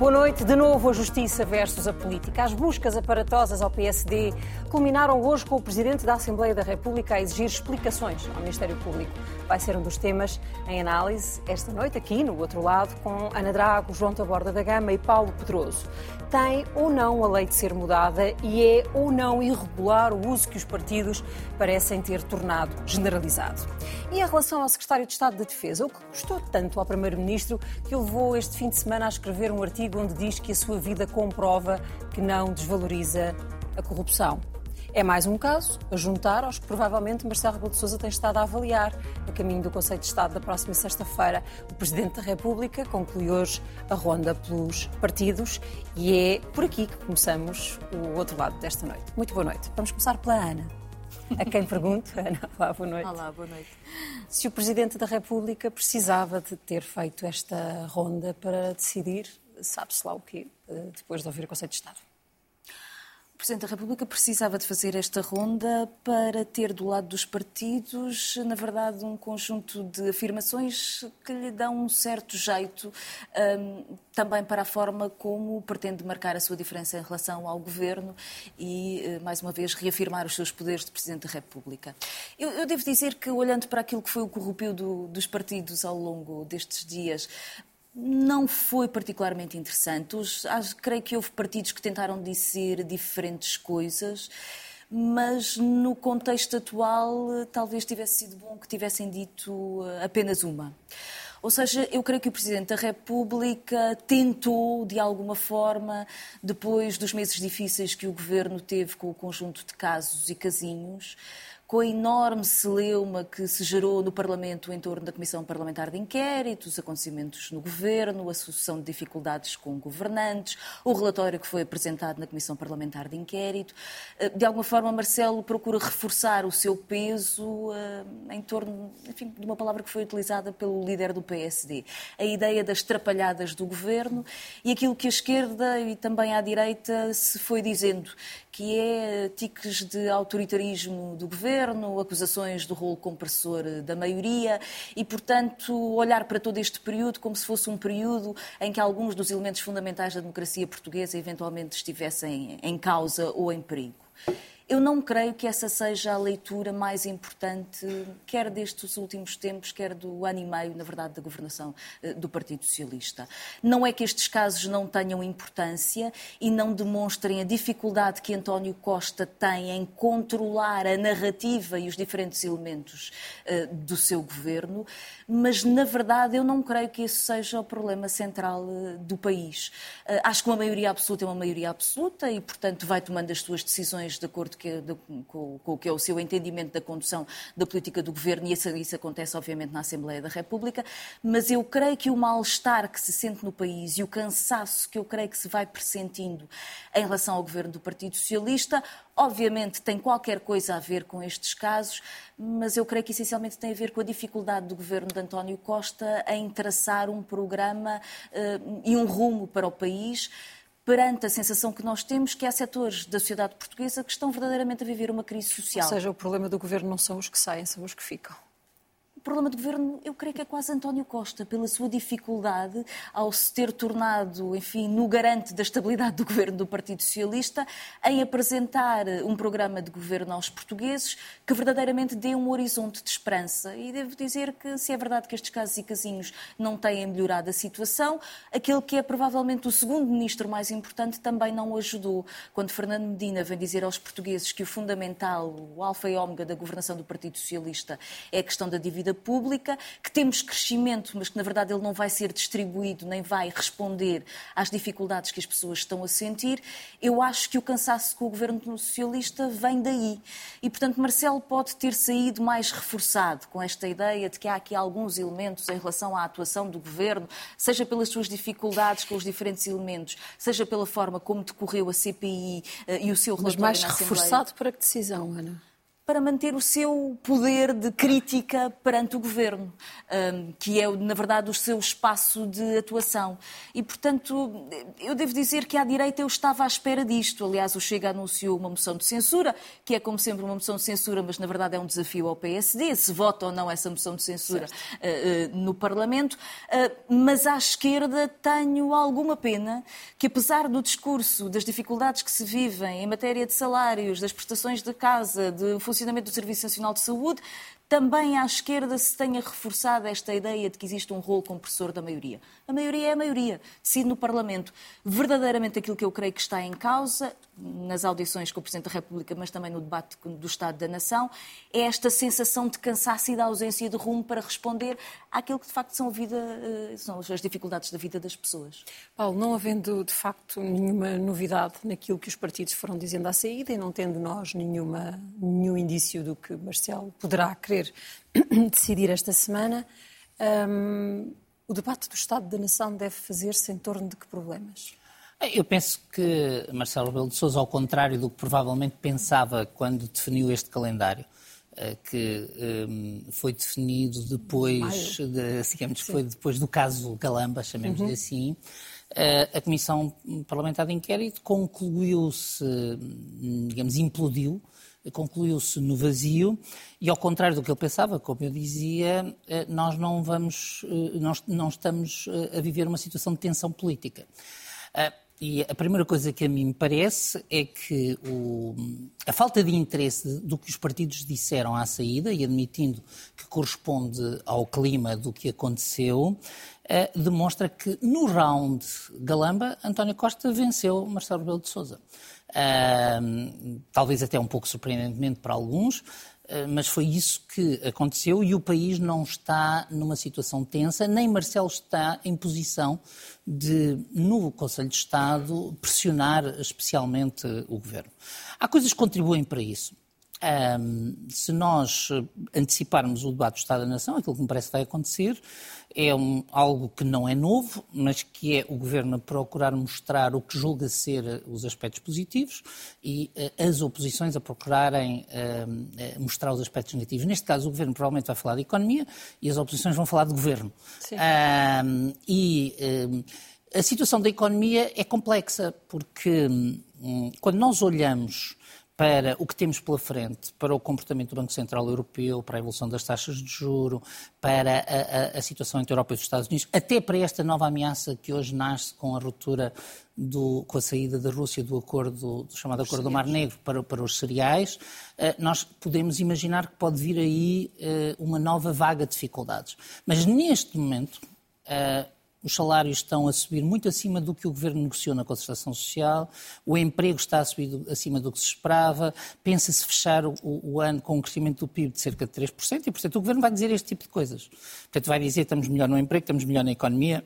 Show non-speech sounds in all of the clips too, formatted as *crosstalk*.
Boa noite. De novo a justiça versus a política. As buscas aparatosas ao PSD culminaram hoje com o Presidente da Assembleia da República a exigir explicações ao Ministério Público. Vai ser um dos temas em análise esta noite, aqui no outro lado, com Ana Drago, João Taborda da Gama e Paulo Pedroso. Tem ou não a lei de ser mudada e é ou não irregular o uso que os partidos parecem ter tornado generalizado? E em relação ao Secretário de Estado da Defesa, o que custou tanto ao Primeiro-Ministro que o levou este fim de semana a escrever um artigo onde diz que a sua vida comprova que não desvaloriza a corrupção. É mais um caso a juntar aos que provavelmente Marcelo Rebelo de Sousa tem estado a avaliar a caminho do Conselho de Estado da próxima sexta-feira. O Presidente da República conclui hoje a ronda pelos partidos e é por aqui que começamos o outro lado desta noite. Muito boa noite. Vamos começar pela Ana. A quem pergunto, Ana, *laughs* olá, boa noite. Olá, boa noite. Se o Presidente da República precisava de ter feito esta ronda para decidir sabe-se lá o quê, eh, depois de ouvir o Conselho de Estado. O Presidente da República precisava de fazer esta ronda para ter do lado dos partidos, na verdade, um conjunto de afirmações que lhe dão um certo jeito um, também para a forma como pretende marcar a sua diferença em relação ao Governo e, eh, mais uma vez, reafirmar os seus poderes de Presidente da República. Eu, eu devo dizer que, olhando para aquilo que foi o corrupio do, dos partidos ao longo destes dias, não foi particularmente interessante. Os, acho, creio que houve partidos que tentaram dizer diferentes coisas, mas no contexto atual talvez tivesse sido bom que tivessem dito eh, apenas uma. Ou seja, eu creio que o Presidente da República tentou, de alguma forma, depois dos meses difíceis que o Governo teve com o conjunto de casos e casinhos, com a enorme celeuma que se gerou no Parlamento em torno da Comissão Parlamentar de Inquérito, os acontecimentos no Governo, a sucessão de dificuldades com governantes, o relatório que foi apresentado na Comissão Parlamentar de Inquérito. Eh, de alguma forma, Marcelo procura reforçar o seu peso eh, em torno, enfim, de uma palavra que foi utilizada pelo líder do PSD, a ideia das trapalhadas do Governo e aquilo que a esquerda e também a direita se foi dizendo, que é tiques de autoritarismo do governo, acusações do rolo compressor da maioria e, portanto, olhar para todo este período como se fosse um período em que alguns dos elementos fundamentais da democracia portuguesa eventualmente estivessem em causa ou em perigo. Eu não creio que essa seja a leitura mais importante, quer destes últimos tempos, quer do ano e meio, na verdade, da governação eh, do Partido Socialista. Não é que estes casos não tenham importância e não demonstrem a dificuldade que António Costa tem em controlar a narrativa e os diferentes elementos eh, do seu governo, mas, na verdade, eu não creio que esse seja o problema central eh, do país. Acho que uma maioria absoluta é uma maioria absoluta e, portanto, vai tomando as suas decisões de acordo que, de, com, com, que é o seu entendimento da condução da política do governo, e isso, isso acontece, obviamente, na Assembleia da República, mas eu creio que o mal-estar que se sente no país e o cansaço que eu creio que se vai pressentindo em relação ao governo do Partido Socialista, obviamente tem qualquer coisa a ver com estes casos, mas eu creio que essencialmente tem a ver com a dificuldade do governo de António Costa em traçar um programa uh, e um rumo para o país perante a sensação que nós temos que há setores da sociedade portuguesa que estão verdadeiramente a viver uma crise social. Ou seja, o problema do governo não são os que saem, são os que ficam. O problema do governo, eu creio que é quase António Costa, pela sua dificuldade ao se ter tornado, enfim, no garante da estabilidade do governo do Partido Socialista, em apresentar um programa de governo aos portugueses que verdadeiramente dê um horizonte de esperança. E devo dizer que, se é verdade que estes casos e casinhos não têm melhorado a situação, aquele que é provavelmente o segundo ministro mais importante também não ajudou. Quando Fernando Medina vem dizer aos portugueses que o fundamental, o alfa e ômega da governação do Partido Socialista é a questão da dívida dívida pública, que temos crescimento, mas que na verdade ele não vai ser distribuído nem vai responder às dificuldades que as pessoas estão a sentir, eu acho que o cansaço com o governo socialista vem daí. E, portanto, Marcelo pode ter saído mais reforçado com esta ideia de que há aqui alguns elementos em relação à atuação do governo, seja pelas suas dificuldades com os diferentes elementos, seja pela forma como decorreu a CPI eh, e o seu relatório Mas mais reforçado para que decisão, Ana? Para manter o seu poder de crítica perante o governo, que é, na verdade, o seu espaço de atuação. E, portanto, eu devo dizer que à direita eu estava à espera disto. Aliás, o Chega anunciou uma moção de censura, que é, como sempre, uma moção de censura, mas na verdade é um desafio ao PSD, se vota ou não essa moção de censura uh, uh, no Parlamento. Uh, mas à esquerda tenho alguma pena que, apesar do discurso, das dificuldades que se vivem em matéria de salários, das prestações de casa, de funcionamento do Serviço Nacional de Saúde, também à esquerda se tenha reforçado esta ideia de que existe um rolo compressor da maioria. A maioria é a maioria, decide no Parlamento. Verdadeiramente aquilo que eu creio que está em causa, nas audições com o Presidente da República, mas também no debate do Estado da Nação, é esta sensação de cansaço e da ausência de rumo para responder àquilo que de facto são, vida, eh, são as dificuldades da vida das pessoas. Paulo, não havendo de facto nenhuma novidade naquilo que os partidos foram dizendo à saída e não tendo nós nenhuma, nenhum indício do que Marcelo poderá querer *clears throat* decidir esta semana, um, o debate do Estado da Nação deve fazer-se em torno de que problemas? Eu penso que Marcelo Rebelo de Sousa, ao contrário do que provavelmente pensava quando definiu este calendário, eh, que um, foi definido depois, de, digamos, foi depois do caso Galamba, chamemos-lhe uhum. assim, eh, a Comissão Parlamentar de Inquérito concluiu-se, digamos, implodiu concluiu-se no vazio e, ao contrário do que ele pensava, como eu dizia, eh, nós não, vamos, eh, nós não estamos eh, a viver uma situação de tensão política. E a primeira coisa que a mim me parece é que o, a falta de interesse do que os partidos disseram à saída, e admitindo que corresponde ao clima do que aconteceu, demonstra que no round Galamba, António Costa venceu Marcelo Rebelo de Sousa talvez até um pouco surpreendentemente para alguns, ah, mas foi isso que aconteceu e o país não está numa situação tensa, nem Marcelo está em posição de, no Conselho de Estado, pressionar especialmente o governo. Há coisas que contribuem para isso. Um, se nós anteciparmos o debate do Estado da Nação, aquilo que me parece que vai acontecer é um, algo que não é novo, mas que é o Governo a procurar mostrar o que julga ser os aspectos positivos e uh, as oposições a procurarem uh, mostrar os aspectos negativos. Neste caso, o Governo provavelmente vai falar de economia e as oposições vão falar de Governo. Um, e a situação da economia é complexa, porque um, quando nós olhamos para o que temos pela frente, para o comportamento do Banco Central Europeu, para a evolução das taxas de juro, para a, a, a, situação entre a Europa e os Estados Unidos, até para esta nova ameaça que hoje nasce com a ruptura, do, com a saída da Rússia do acordo, do chamado Acordo do Mar Negro para, para os cereais, eh, nós podemos imaginar que pode vir aí eh, uma nova vaga de dificuldades. Mas neste momento, eh, os salários estão a subir muito acima do que o governo negociou na concertação social, o emprego está a subir acima do que se esperava, pensa-se fechar o, o, ano com um crescimento do PIB de cerca de 3%, e, portanto, o governo vai dizer este tipo de coisas. Portanto, vai dizer estamos melhor no emprego, estamos melhor na economia,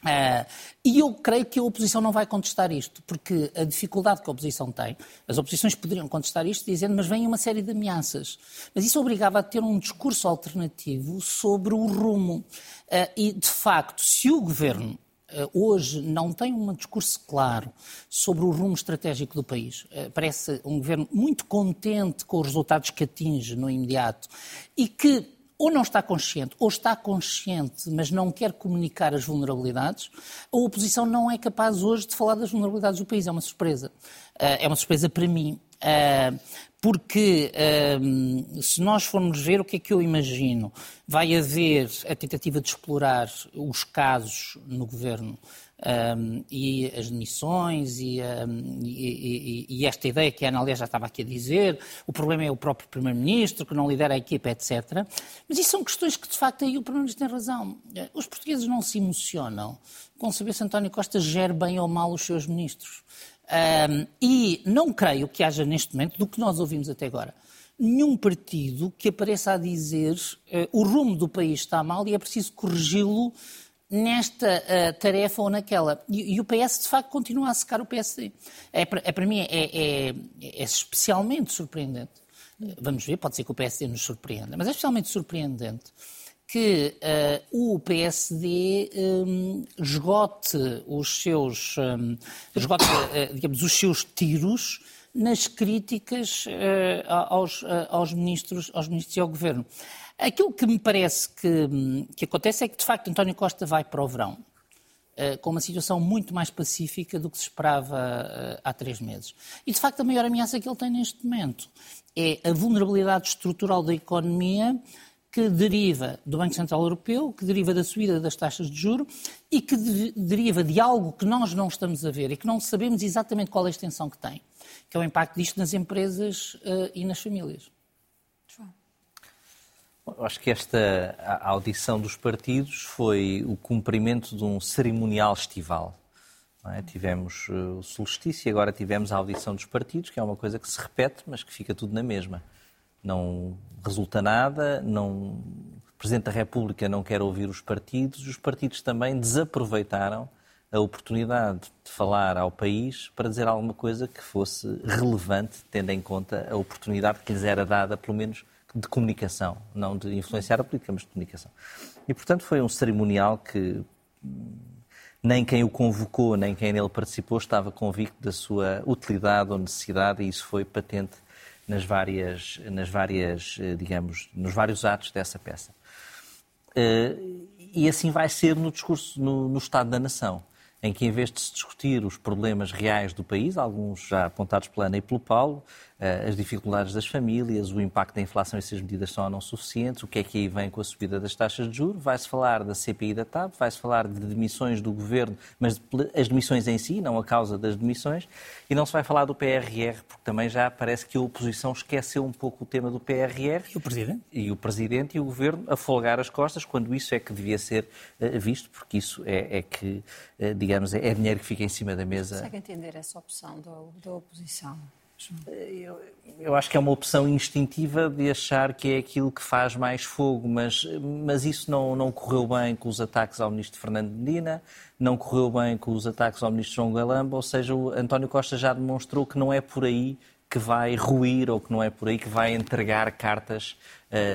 Uh, e eu creio que a oposição não vai contestar isto, porque a dificuldade que a oposição tem, as oposições poderiam contestar isto dizendo, mas vem uma série de ameaças. Mas isso obrigava a ter um discurso alternativo sobre o rumo. Uh, e, de facto, se o governo uh, hoje não tem um discurso claro sobre o rumo estratégico do país, parece um governo muito contente com os resultados que atinge no imediato e que ou não está consciente, ou está consciente, mas não quer comunicar as vulnerabilidades, a oposição não é capaz hoje de falar das vulnerabilidades do país. É uma surpresa. Eh, é uma surpresa para mim. Eh, porque eh, se nós formos ver o que é que eu imagino, vai haver a tentativa de explorar os casos no governo um, e as demissões e, um, e, e, e, esta ideia que a Ana, aliás, já estava aqui a dizer, o problema é o próprio Primeiro-Ministro, que não lidera a equipa, etc. Mas isso são questões que, de facto, aí o Primeiro-Ministro tem razão. Os portugueses não se emocionam com saber se António Costa gere bem ou mal os seus ministros. Um, e não creio que haja neste momento, do que nós ouvimos até agora, nenhum partido que apareça a dizer uh, o rumo do país está mal e é preciso corrigi-lo nesta uh, tarefa ou naquela. E, e, o PS, de facto, continua a secar o PSD. É, é para mim, é, é, é, especialmente surpreendente. Vamos ver, pode ser que o PSD nos surpreenda, mas é especialmente surpreendente que uh, o PSD um, esgote os seus, um, esgote, uh, digamos, os seus tiros nas críticas aos, aos, ministros, aos ministros e ao governo. Aquilo que me parece que, que acontece é que, de facto, António Costa vai para o verão com uma situação muito mais pacífica do que se esperava há três meses. E, de facto, a maior ameaça que ele tem neste momento é a vulnerabilidade estrutural da economia que deriva do Banco Central Europeu, que deriva da subida das taxas de juro e que de, deriva de algo que nós não estamos a ver e que não sabemos exatamente qual é a extensão que tem, que é o impacto disto nas empresas uh, e nas famílias. Eu acho que esta audição dos partidos foi o cumprimento de um cerimonial estival. É? Tivemos uh, o solstício e agora tivemos a audição dos partidos, que é uma coisa que se repete, mas que fica tudo na mesma não resulta nada, não... o Presidente da República não quer ouvir os partidos, os partidos também desaproveitaram a oportunidade de falar ao país para dizer alguma coisa que fosse relevante, tendo em conta a oportunidade que lhes era dada, pelo menos de comunicação, não de influenciar a política, mas de comunicação. E, portanto, foi um cerimonial que nem quem o convocou, nem quem nele participou estava convicto da sua utilidade ou necessidade, e isso foi patente nas várias, nas várias, eh, digamos, nos vários atos dessa peça. Eh, e assim vai ser no discurso, no, no Estado da Nação em que, em vez de se discutir os problemas reais do país, alguns já apontados pela Ana e pelo Paulo, as dificuldades das famílias, o impacto da inflação e se as medidas são ou não suficientes, o que é que aí vem com a subida das taxas de juros, vai-se falar da CPI da TAP, vai-se falar de demissões do governo, mas as demissões em si, não a causa das demissões, e não se vai falar do PRR, porque também já parece que a oposição esqueceu um pouco o tema do PRR. E o Presidente? E o Presidente e o Governo a folgar as costas, quando isso é que devia ser eh, visto, porque isso é, é que, eh, digamos, é dinheiro que fica em cima da mesa. Consegue entender essa opção da, da oposição? Eu, eu, acho que é uma opção instintiva de achar que é aquilo que faz mais fogo, mas, mas isso não, não correu bem com os ataques ao ministro Fernando Medina, não correu bem com os ataques ao ministro João Galamba, ou seja, o António Costa já demonstrou que não é por aí que vai ruir ou que não é por aí que vai entregar cartas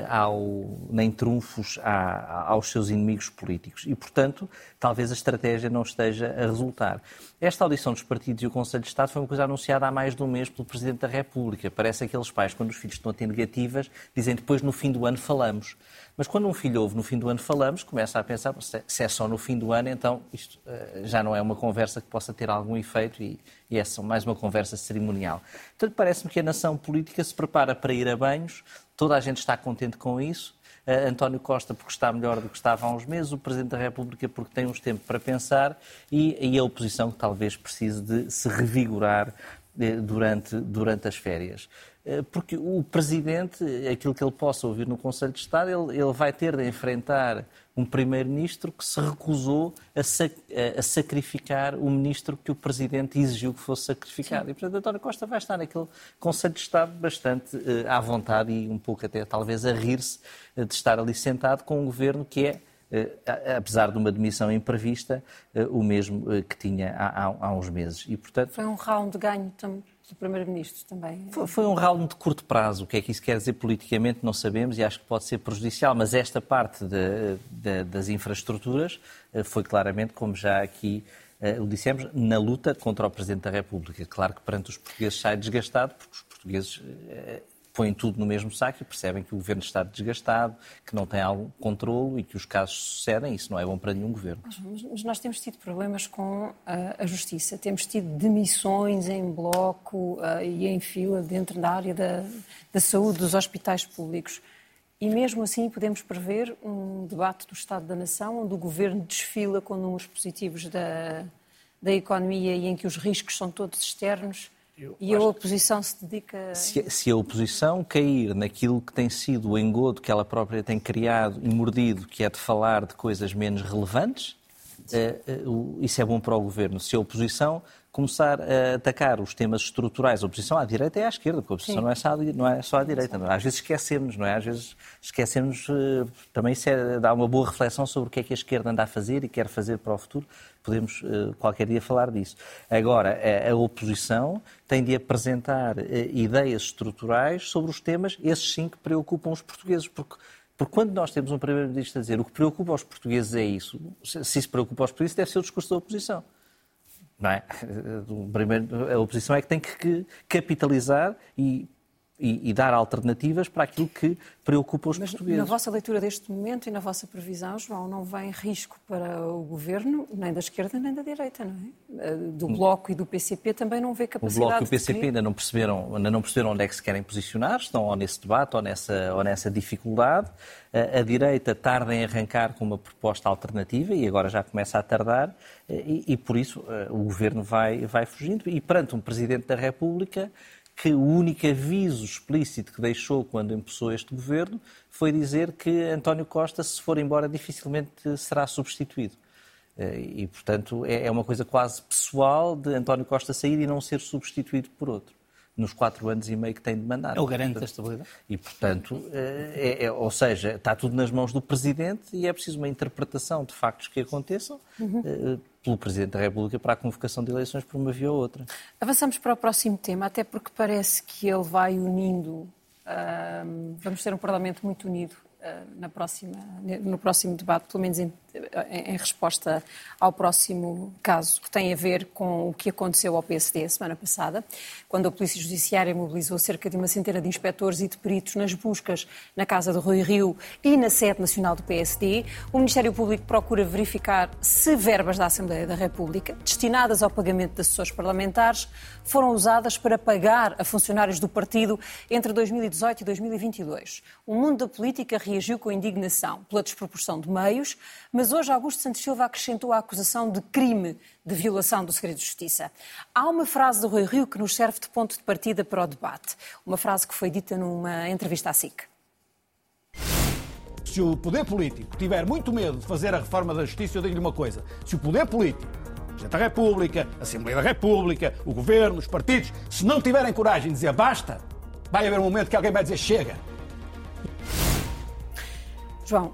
ao, nem trunfos aos seus inimigos políticos. E, portanto, talvez a estratégia não esteja a resultar. Esta audição dos partidos e o Conselho de Estado foi uma coisa anunciada há mais de um mês pelo Presidente da República. Parece aqueles pais, quando os filhos estão a ter negativas, dizem depois no fim do ano falamos. Mas quando um filho ouve no fim do ano falamos, começa a pensar, se é só no fim do ano, então isto uh, já não é uma conversa que possa ter algum efeito e, e é mais uma conversa cerimonial. Portanto, parece-me que a nação política se prepara para ir a banhos, toda a gente está contente com isso. Uh, António Costa porque está melhor do que estava há uns meses, o Presidente da República porque tem uns tempos para pensar e, e a oposição que talvez precise de se revigorar eh, durante, durante as férias. Eh, porque o Presidente, aquilo que ele possa ouvir no Conselho de Estado, ele, ele vai ter de enfrentar um Primeiro-Ministro que se recusou a, sac, a, sacrificar o Ministro que o Presidente exigiu que fosse sacrificado. Sim. E, portanto, António Costa vai estar naquele Conselho de Estado bastante uh, à vontade e um pouco até talvez a rir-se uh, de estar ali sentado com um governo que é apesar de uma demissão imprevista, o mesmo que tinha há, há, uns meses. E, portanto... Foi um round ganho também do Primeiro-Ministro também. Foi, foi, um round de curto prazo. O que é que isso quer dizer politicamente não sabemos e acho que pode ser prejudicial, mas esta parte de, de, das infraestruturas eh, foi claramente, como já aqui uh, o dissemos, na luta contra o Presidente da República. Claro que perante os portugueses sai desgastado, porque os portugueses uh, põem tudo no mesmo saco e percebem que o governo está desgastado, que não tem algum controle e que os casos sucedem. Isso não é bom para nenhum governo. Mas nós temos tido problemas com a, justiça. Temos tido demissões em bloco uh, e em fila dentro da área da, da saúde dos hospitais públicos. E mesmo assim podemos prever um debate do Estado da Nação, onde o governo desfila com números positivos da, da economia e em que os riscos são todos externos eu e a oposição se dedica. Se, se, a oposição cair naquilo que tem sido o engodo que ela própria tem criado e mordido, que é de falar de coisas menos relevantes, uh, uh, isso é bom para o governo. Se a oposição começar a atacar os temas estruturais. A oposição à direita é à esquerda, porque a oposição não é, só, não é só à direita. É? Às vezes esquecemos, não é? Às vezes esquecemos, uh, também isso é, dá uma boa reflexão sobre o que é que a esquerda anda a fazer e quer fazer para o futuro. Podemos uh, qualquer dia falar disso. Agora, a, oposição tem de apresentar uh, ideias estruturais sobre os temas, esses sim que preocupam os portugueses, porque Porque quando nós temos um Primeiro-Ministro a dizer o que preocupa os portugueses é isso, se isso preocupa os portugueses, deve ser o discurso da oposição. Não é? *laughs* A oposição é que tem que capitalizar e e, e, dar alternativas para aquilo que preocupa os Mas portugueses. Na vossa leitura deste momento e na vossa previsão, João, não vem risco para o governo, nem da esquerda nem da direita, não é? Eh, do Bloco e do PCP também não vê capacidade. O Bloco e o PCP de... ainda não perceberam, ainda não perceberam onde é que se querem posicionar, estão ou nesse debate ou nessa, ou nessa dificuldade. A, a direita tarda em arrancar com uma proposta alternativa e agora já começa a tardar eh, e, e por isso eh, o governo vai, vai fugindo. E perante um Presidente da República que o único aviso explícito que deixou quando empossou este governo foi dizer que António Costa, se for embora, dificilmente será substituído. Eh, e, portanto, é, é uma coisa quase pessoal de António Costa sair e não ser substituído por outro nos quatro anos e meio que tem de mandato. É o garante da estabilidade. E, portanto, eh, é, é, ou seja, está tudo nas mãos do Presidente e é preciso uma interpretação de factos que aconteçam uhum. Pelo Presidente da República para a convocação de eleições por uma via ou outra. Avançamos para o próximo tema, até porque parece que ele vai unindo. vamos ter um Parlamento muito unido eh, na próxima, no próximo debate, pelo menos em, em, resposta ao próximo caso, que tem a ver com o que aconteceu ao PSD a semana passada, quando a Polícia Judiciária mobilizou cerca de uma centena de inspectores e de peritos nas buscas na casa do Rui Rio e na sede nacional do PSD. O Ministério Público procura verificar se verbas da Assembleia da República, destinadas ao pagamento de assessores parlamentares, foram usadas para pagar a funcionários do partido entre 2018 e 2022. O mundo da política reagiu com indignação pela desproporção de meios, mas hoje Augusto Santos Silva acrescentou a acusação de crime de violação do segredo de justiça. Há uma frase do Rui Rio que nos serve de ponto de partida para o debate. Uma frase que foi dita numa entrevista à SIC. Se o poder político tiver muito medo de fazer a reforma da justiça, eu digo-lhe uma coisa. Se o poder político, Presidente da República, a Assembleia da República, o Governo, os partidos, se não tiverem coragem de dizer basta, vai haver um momento que alguém vai dizer chega. João,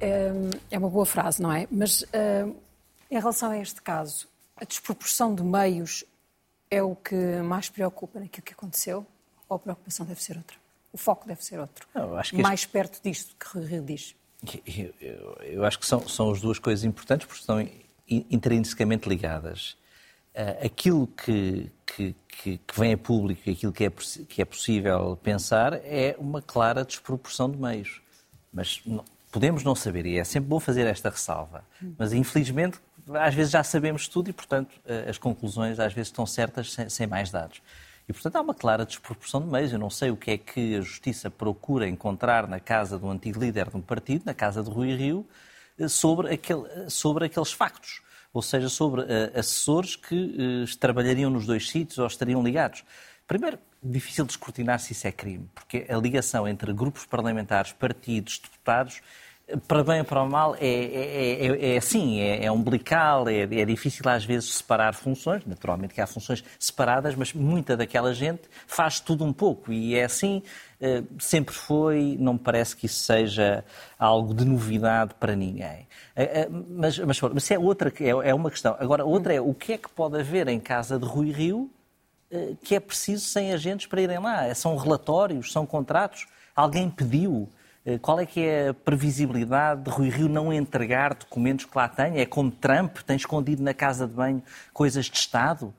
é uma boa frase, não é? Mas em relação a este caso, a desproporção de meios é o que mais preocupa naquilo que aconteceu? Ou a preocupação deve ser outra? O foco deve ser outro? Não, mais este... perto disto que Rio diz. Eu, eu, eu, acho que são, são as duas coisas importantes porque estão intrinsecamente ligadas. Uh, aquilo que, que, que, que, vem a público e aquilo que é, que é possível pensar é uma clara desproporção de meios. Mas não, podemos não saber, e é sempre bom fazer esta ressalva, mas infelizmente às vezes já sabemos tudo e, portanto, eh, as conclusões às vezes estão certas sem, mais dados. E, portanto, há uma clara desproporção de meios. Eu não sei o que é que a Justiça procura encontrar na casa do antigo líder de um partido, na casa de Rui Rio, eh, sobre, aquele, eh, sobre aqueles factos. Ou seja, sobre uh, assessores que uh, trabalhariam nos dois sítios ou estariam ligados. Primeiro, difícil de escrutinar se isso é crime, porque a ligação entre grupos parlamentares, partidos, deputados, para bem ou para mal, é, é, é, é assim, é, é umbilical, é, é, difícil às vezes separar funções, naturalmente que há funções separadas, mas muita daquela gente faz tudo um pouco e é assim, eh, sempre foi, não me parece que isso seja algo de novidade para ninguém. Eh, eh, mas, mas, mas é outra, é, é uma questão. Agora, outra é o que é que pode haver em casa de Rui Rio eh, que é preciso sem agentes para irem lá. São relatórios, são contratos. Alguém pediu. Eh, qual é que é a previsibilidade de Rui Rio não entregar documentos que lá tem? É como Trump, tem escondido na casa de banho coisas de Estado?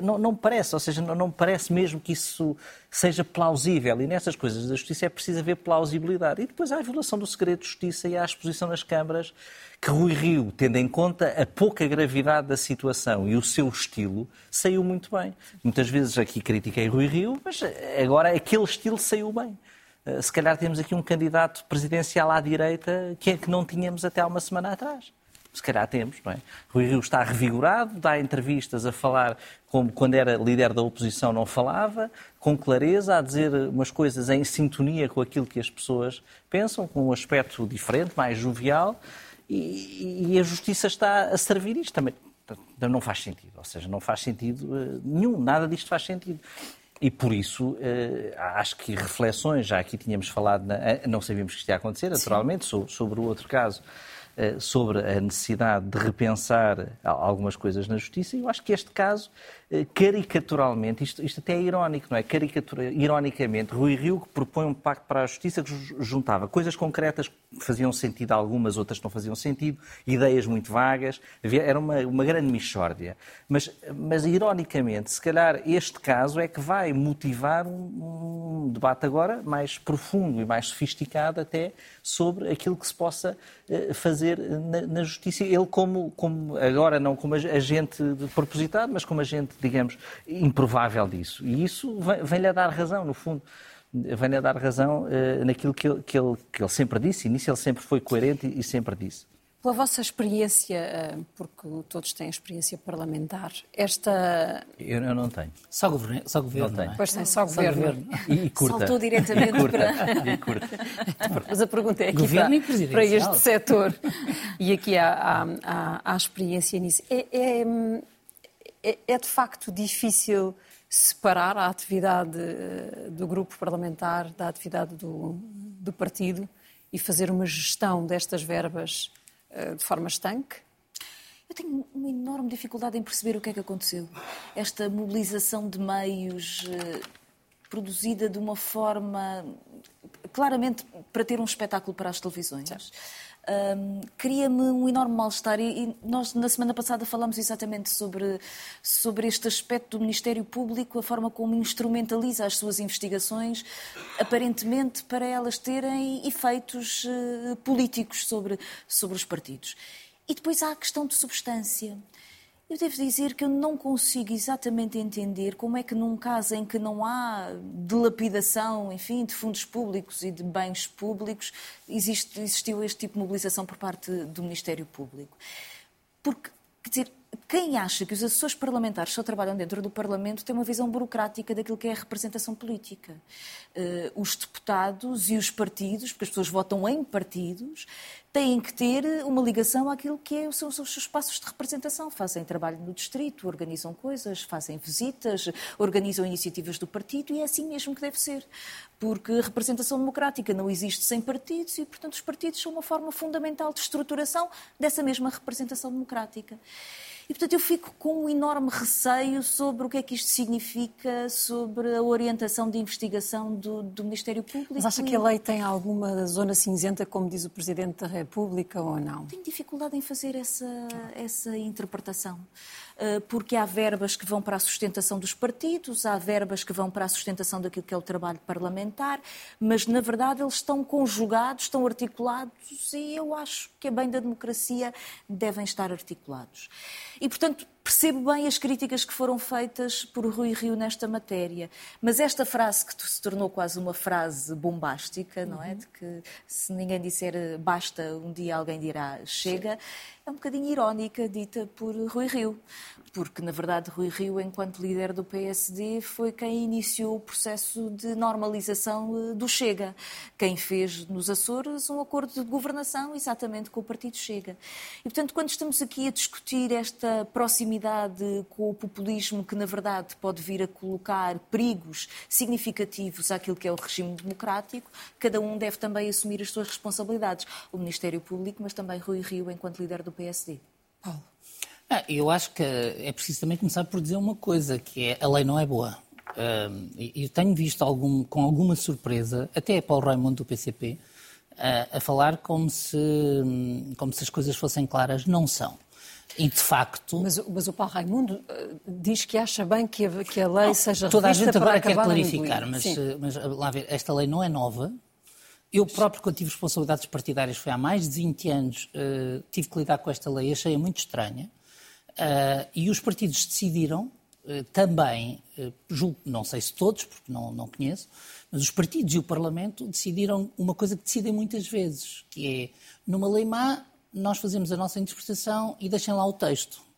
Não, não parece, ou seja, não, não parece mesmo que isso seja plausível. E nessas coisas da justiça é preciso haver plausibilidade. E depois há a violação do segredo de justiça e há a exposição nas câmaras que Rui Rio, tendo em conta a pouca gravidade da situação e o seu estilo, saiu muito bem. Muitas vezes aqui critiquei Rui Rio, mas agora aquele estilo saiu bem. Eh, se calhar temos aqui um candidato presidencial à direita que é que não tínhamos até há uma semana atrás. Se calhar temos, não é? Rui Rio está revigorado, dá entrevistas a falar como quando era líder da oposição não falava, com clareza, a dizer umas coisas em sintonia com aquilo que as pessoas pensam, com um aspecto diferente, mais jovial e, e, a justiça está a servir isto também. Não faz sentido, ou seja, não faz sentido uh, nenhum, nada disto faz sentido. E por isso, uh, acho que reflexões, já aqui tínhamos falado, na, eh, não sabíamos que isto ia acontecer, naturalmente, sobre, sobre o outro caso, sobre a necessidade de repensar algumas coisas na justiça. E eu acho que este caso, caricaturalmente, isto, isto até é irónico, não é? Caricatura, ironicamente, Rui Rio que propõe um pacto para a justiça que juntava coisas concretas que faziam sentido algumas, outras não faziam sentido, ideias muito vagas, havia, era uma, uma grande mixórdia. Mas, mas, ironicamente, se calhar este caso é que vai motivar um, um debate agora mais profundo e mais sofisticado até sobre aquilo que se possa eh, fazer na, na justiça. Ele como, como, agora não como agente propositado, mas como agente, digamos, improvável disso. E isso vem-lhe a dar razão, no fundo vem a dar razão uh, naquilo que ele, que, ele, que ele sempre disse. E nisso ele sempre foi coerente e, e sempre disse. Pela vossa experiência, eh, porque todos têm experiência parlamentar, esta. Eu, eu não tenho. Só governo. Só governo não, é? Pois tem, só, só governo. E, e curta. Saltou diretamente e curta. para. E curta. *laughs* Mas a pergunta é aqui governo para, para este setor. E aqui há, há, há, experiência nisso. É, é, é, é de facto difícil separar a atividade eh, do grupo parlamentar da atividade do, do partido e fazer uma gestão destas verbas eh, de forma estanque? Eu tenho uma enorme dificuldade em perceber o que é que aconteceu. Esta mobilização de meios eh, produzida de uma forma claramente para ter um espetáculo para as televisões. Certo um, cria-me um enorme mal-estar. E, e, nós, na semana passada, falamos exatamente sobre, sobre este aspecto do Ministério Público, a forma como instrumentaliza as suas investigações, aparentemente para elas terem efeitos uh, políticos sobre, sobre os partidos. E depois há a questão de substância. Eu devo dizer que eu não consigo exatamente entender como é que num caso em que não há dilapidação, enfim, de fundos públicos e de bens públicos, existe, existiu este tipo de mobilização por parte do Ministério Público. Porque, quer dizer, quem acha que os assessores parlamentares só trabalham dentro do Parlamento tem uma visão burocrática daquilo que é a representação política. Uh, os deputados e os partidos, porque as pessoas votam em partidos, têm que ter uma ligação àquilo que é, são os seus espaços de representação. Fazem trabalho no distrito, organizam coisas, fazem visitas, organizam iniciativas do partido e é assim mesmo que deve ser. Porque a representação democrática não existe sem partidos e, portanto, os partidos são uma forma fundamental de estruturação dessa mesma representação democrática. E, portanto, eu fico com um enorme receio sobre o que é que isto significa, sobre a orientação de investigação do, do Ministério Público. Mas acha que a lei tem alguma zona cinzenta, como diz o Presidente da República, ou não? Tenho dificuldade em fazer essa, essa interpretação. Eh, porque há verbas que vão para a sustentação dos partidos, há verbas que vão para a sustentação daquilo que é o trabalho parlamentar, mas na verdade eles estão conjugados, estão articulados e eu acho que a bem da democracia devem estar articulados. E, portanto, percebo bem as críticas que foram feitas por Rui Rio nesta matéria, mas esta frase que se tornou quase uma frase bombástica, não é? De que se ninguém disser basta, um dia alguém dirá chega, é um bocadinho irónica, dita por Rui Rio porque, na verdade, Rui Rio, enquanto líder do PSD, foi quem iniciou o processo de normalização eh, do Chega, quem fez nos Açores um acordo de governação exatamente com o Partido Chega. E, portanto, quando estamos aqui a discutir esta proximidade com o populismo, que, na verdade, pode vir a colocar perigos significativos àquilo que é o regime democrático, cada um deve também assumir as suas responsabilidades. O Ministério Público, mas também Rui Rio, enquanto líder do PSD. Paulo. Ah, eu acho que é preciso também começar por dizer uma coisa, que é a lei não é boa. Uh, eu tenho visto algum, com alguma surpresa, até Paulo Raimundo do PCP, uh, a falar como se, como se as coisas fossem claras. Não são. E de facto. Mas, mas o Paulo Raimundo uh, diz que acha bem que a, que a lei não, seja Toda a gente agora quer clarificar, mas, mas lá ver, esta lei não é nova. Eu próprio, quando tive responsabilidades partidárias, foi há mais de 20 anos, uh, tive que lidar com esta lei, achei-a muito estranha. Uh, e os partidos decidiram uh, também, julgo, não sei se todos, porque não, não conheço, mas os partidos e o Parlamento decidiram uma coisa que decidem muitas vezes, que é, numa lei má, nós fazemos a nossa interpretação e deixem lá o texto.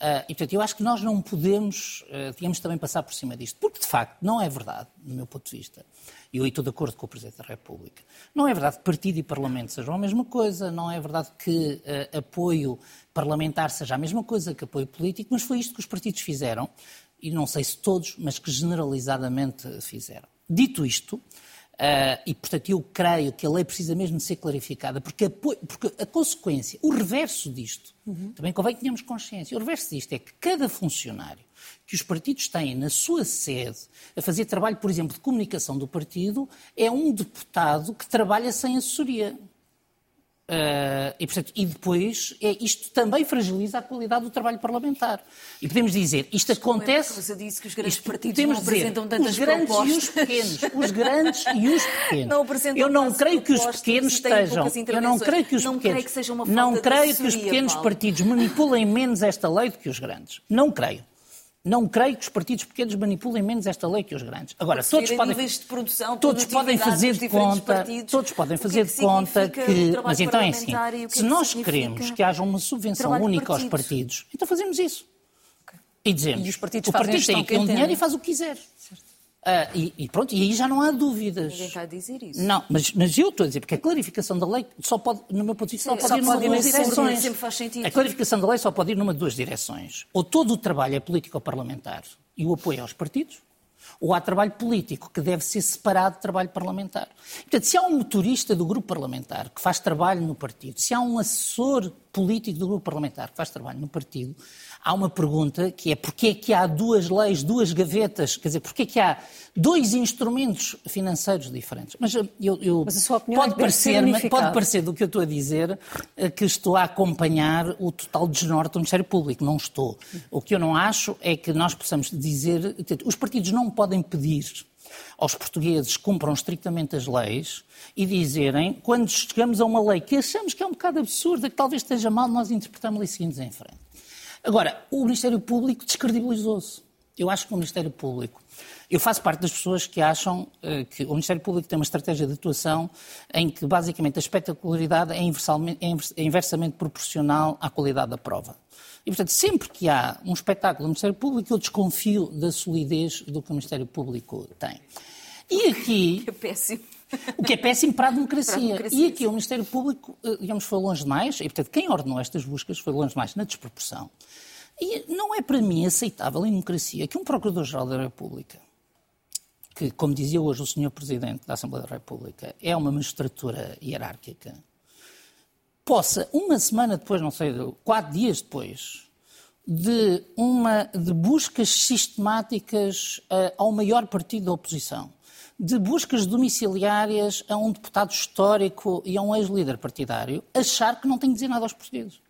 Uh, e, portanto, eu acho que nós não podemos, uh, digamos, também passar por cima disto, porque, de facto, não é verdade, do meu ponto de vista, e eu estou de acordo com o Presidente da República, não é verdade que partido e Parlamento sejam a mesma coisa, não é verdade que uh, apoio parlamentar seja a mesma coisa que apoio político, mas foi isto que os partidos fizeram, e não sei se todos, mas que generalizadamente fizeram. Dito isto, Uh, e, portanto, eu creio que a lei precisa mesmo de ser clarificada, porque a, porque a consequência, o reverso disto, uhum. também convém que tenhamos consciência, o reverso disto é que cada funcionário que os partidos têm na sua sede a fazer trabalho, por exemplo, de comunicação do partido, é um deputado que trabalha sem assessoria. Uh, e, portanto, e depois é, isto também fragiliza a qualidade do trabalho parlamentar. E podemos dizer, isto acontece. Por disso que os grandes partidos não apresentam dizer, tantas os grandes propostas. e os pequenos, os grandes e os *laughs* pequenos. Não apresentam eu não creio que os pequenos estejam. Eu não creio que os não pequenos. Creio que seja uma não creio que os pequenos Paulo. partidos manipulem menos esta lei do que os grandes. Não creio. Não creio que os partidos pequenos manipulem menos esta lei que os grandes. Agora, todos podem, de produção, todos podem fazer de conta, partidos, todos podem fazer que é de conta que, mas então é assim, que se é nós queremos que haja uma subvenção única aos partidos, então fazemos isso. Okay. E dizemos, e os partidos o partido tem aqui um dinheiro e faz o que quiser. Uh, e, e, pronto, e aí já não há dúvidas. Ninguém está a dizer isso. Não, mas, mas eu estou a dizer, porque a clarificação da lei só pode, no meu ponto de vista, só, pode ir numa de duas direções. Sempre faz sentido. A clarificação da lei só pode ir numa de duas direções. Ou todo o trabalho é político-parlamentar e o apoio aos partidos, ou há trabalho político que deve ser separado de trabalho parlamentar. Portanto, se há um motorista do grupo parlamentar que faz trabalho no partido, se há um assessor político do grupo parlamentar que faz trabalho no partido, há uma pergunta que é porquê é que há duas leis, duas gavetas, quer dizer, porquê é que há dois instrumentos financeiros diferentes? Mas, eu, eu Mas pode, é parecer, pode parecer do que eu estou a dizer eh, que estou a acompanhar o total desnorte do Ministério Público. Não estou. O que eu não acho é que nós possamos dizer, os partidos não podem pedir aos portugueses que cumpram estritamente as leis e dizerem, quando chegamos a uma lei que achamos que é um bocado absurda, que talvez esteja mal, nós interpretamos e seguimos em frente. Agora, o Ministério Público descredibilizou-se. Eu acho que o Ministério Público. Eu faço parte das pessoas que acham uh, que o Ministério Público tem uma estratégia de atuação em que, basicamente, a espetacularidade é, é inversamente proporcional à qualidade da prova. E, portanto, sempre que há um espetáculo do Ministério Público, eu desconfio da solidez do que o Ministério Público tem. E aqui. *laughs* É péssimo. O que é péssimo para a democracia. Para a democracia e aqui sim. o Ministério Público, eh, digamos, foi longe demais, e portanto quem ordenou estas buscas foi longe demais na desproporção. E não é para mim aceitável em democracia que um Procurador-Geral da República, que, como dizia hoje o Sr. Presidente da Assembleia da República, é uma magistratura hierárquica, possa, uma semana depois, não sei, quatro dias depois, de, uma, de buscas sistemáticas uh, ao maior partido da oposição, de buscas domiciliárias a um deputado histórico e a um ex-líder partidário, achar que não tem que dizer nada aos portugueses.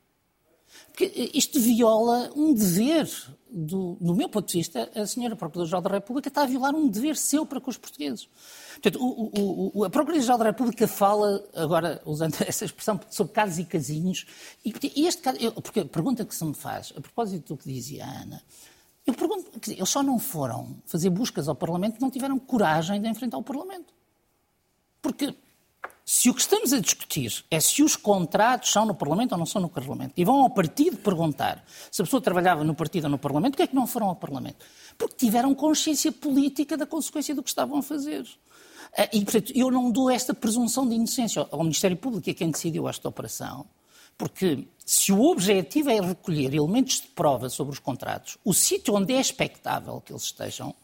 Porque isto viola um dever, do, do meu ponto de vista, a senhora Procuradora-Geral da República está a violar um dever seu para com os portugueses. Portanto, o, o, a Procuradoria-Geral da República fala, agora usando *laughs* essa expressão, sobre casos e casinhos, e este caso, eu, porque a pergunta que se me faz, a propósito do que dizia a Ana, eu pergunto, dizer, eles só não foram fazer buscas ao Parlamento porque não tiveram coragem de enfrentar o Parlamento. Porque se o que estamos a discutir é se os contratos são no Parlamento ou não são no Parlamento, e vão ao partido perguntar se a pessoa trabalhava no partido ou no Parlamento, porquê é que não foram ao Parlamento? Porque tiveram consciência política da consequência do que estavam a fazer. Ah, e, portanto, eu não dou esta presunção de inocência ao Ministério Público, é quem decidiu esta operação, porque se o objetivo é recolher elementos de prova sobre os contratos, o sítio onde é expectável que eles estejam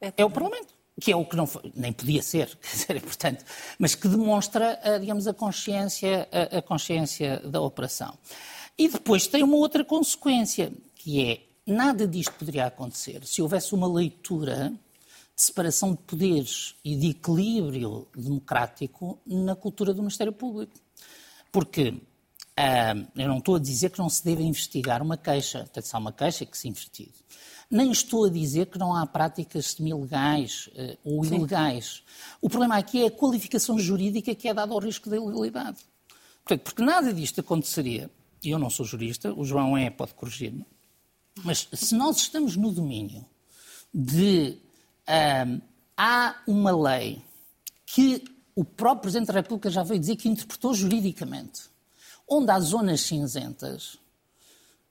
é o Parlamento. Que é o que não foi, nem podia ser, *laughs* dizer, portanto, mas que demonstra, digamos, a consciência, a, a consciência da operação. E depois tem uma outra consequência, que é nada disto poderia acontecer se houvesse uma leitura de separação de poderes e de equilíbrio democrático na cultura do Ministério Público. Porque eu não estou a dizer que não se deve investigar uma queixa, há uma queixa que se investigue. Nem estou a dizer que não há práticas semi-legais uh, ou Sim. ilegais. O problema aqui é a qualificação jurídica que é dada ao risco da ilegalidade. Portanto, porque nada disto aconteceria, e eu não sou jurista, o João é, pode corrigir-me, mas se nós estamos no domínio de há uma lei que o próprio Presidente da República já veio dizer que interpretou juridicamente, onde há zonas cinzentas,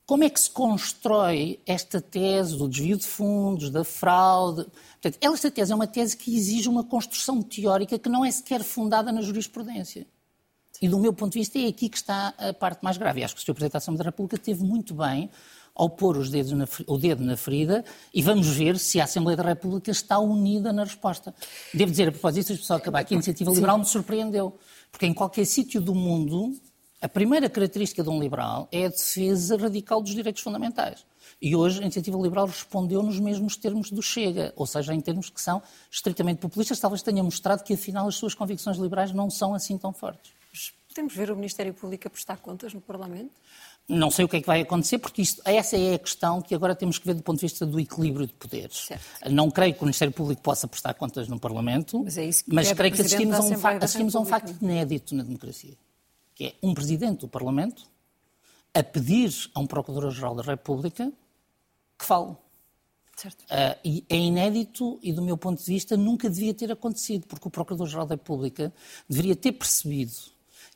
como é que se constrói esta tese do desvio de fundos, da fraude? Portanto, esta tese é uma tese que exige uma construção teórica que não é sequer fundada na jurisprudência. E do meu ponto de vista é aqui que está a parte mais grave. E acho que o Sr. Presidente da Assembleia da República teve muito bem ao pôr na, o dedo na ferida e vamos ver se a Assembleia da República está unida na resposta. Devo dizer, a propósito, se pessoal acabar aqui, a iniciativa liberal me surpreendeu, porque em qualquer sítio do mundo, a primeira característica de um liberal é a defesa radical dos direitos fundamentais. E hoje a iniciativa liberal respondeu nos mesmos termos do Chega, ou seja, em termos que são estritamente populistas, talvez tenha mostrado que afinal as suas convicções liberais não são assim tão fortes. Podemos ver o Ministério Público a prestar contas no Parlamento? Não sei o que é que vai acontecer, porque isto, essa é a questão que agora temos que ver do ponto de vista do equilíbrio de poderes. Certo. Não creio que o Ministério Público possa prestar contas no Parlamento, mas, é mas creio que assistimos, a um, facto, assistimos a um facto inédito na democracia, que é um Presidente do Parlamento a pedir a um Procurador-Geral da República que fale. Uh, e é inédito e, do meu ponto de vista, nunca devia ter acontecido, porque o Procurador-Geral da República deveria ter percebido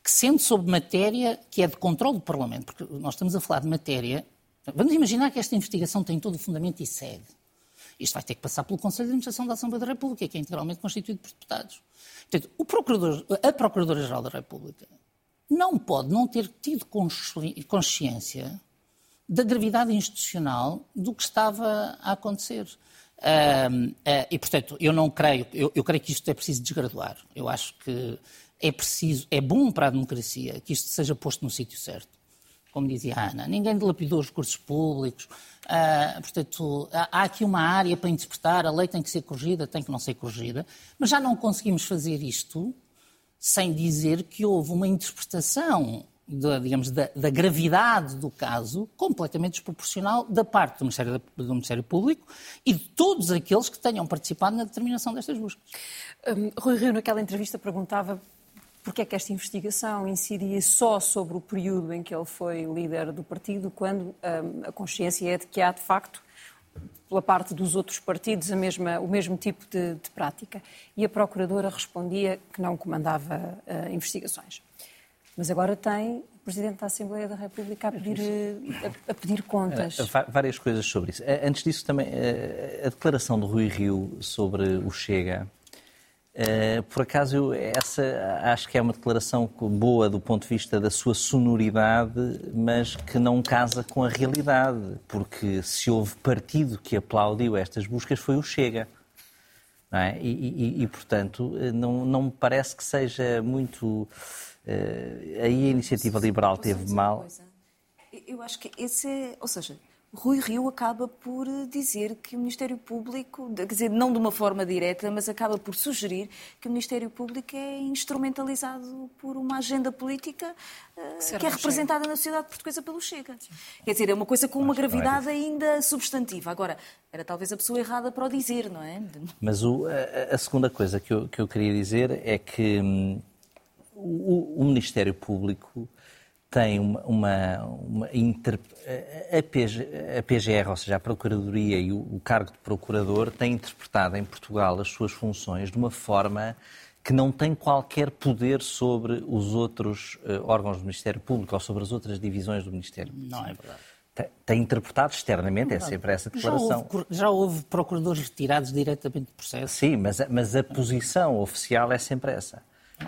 que, sendo sobre matéria que é de controle do Parlamento, porque nós estamos a falar de matéria. Vamos imaginar que esta investigação tem todo o fundamento e segue. Isto vai ter que passar pelo Conselho de Administração da Assembleia da República, que é integralmente constituído por deputados. Portanto, o Procurador, a Procuradora-Geral da República não pode não ter tido consciência da gravidade institucional do que estava a acontecer. Uh, uh, e, portanto, eu não creio, eu, eu, creio que isto é preciso desgraduar. Eu acho que é preciso, é bom para a democracia que isto seja posto no sítio certo. Como dizia a Ana, ninguém dilapidou os recursos públicos, uh, portanto, há, há aqui uma área para interpretar, a lei tem que ser corrigida, tem que não ser corrigida, mas já não conseguimos fazer isto sem dizer que houve uma interpretação da, digamos, da, da, gravidade do caso completamente desproporcional da parte do Ministério, do Ministério Público e de todos aqueles que tenham participado na determinação destas buscas. Um, Rui Rio, naquela entrevista, perguntava porque é que esta investigação incidia só sobre o período em que ele foi líder do partido, quando um, a consciência é de que há, de facto, pela parte dos outros partidos, a mesma, o mesmo tipo de, de prática. E a Procuradora respondia que não comandava uh, investigações. Mas agora tem o Presidente da Assembleia da República a pedir, a, a pedir contas. Várias coisas sobre isso. Eh, antes disso, também, eh, a declaração do Rui Rio sobre o Chega. Eh, por acaso, essa acho que é uma declaração boa do ponto de vista da sua sonoridade, mas que não casa com a realidade, porque se houve partido que aplaudiu estas buscas foi o Chega. É? E, e, e, portanto, não, não me parece que seja muito Uh, aí a iniciativa liberal teve mal. Eu acho que esse é, ou seja, Rui Rio acaba por dizer que o Ministério Público, quer dizer, não de uma forma direta, mas acaba por sugerir que o Ministério Público é instrumentalizado por uma agenda política uh, que é representada na sociedade portuguesa pelo Chega. Sim. Quer dizer, é uma coisa com uma gravidade ainda substantiva. Agora, era talvez a pessoa errada para o dizer, não é? Mas o, a, a, segunda coisa que eu, que eu queria dizer é que. Hum, o, o Ministério Público tem uma, uma, uma inter... a, PG, a, PGR, ou seja, a Procuradoria e o, o, cargo de Procurador, tem interpretado em Portugal as suas funções de uma forma que não tem qualquer poder sobre os outros uh, órgãos do Ministério Público ou sobre as outras divisões do Ministério. Não é verdade. Tem, tem interpretado externamente, é sempre essa declaração. Já houve, já houve procuradores retirados diretamente do processo? Sim, mas, mas a posição oficial é sempre essa.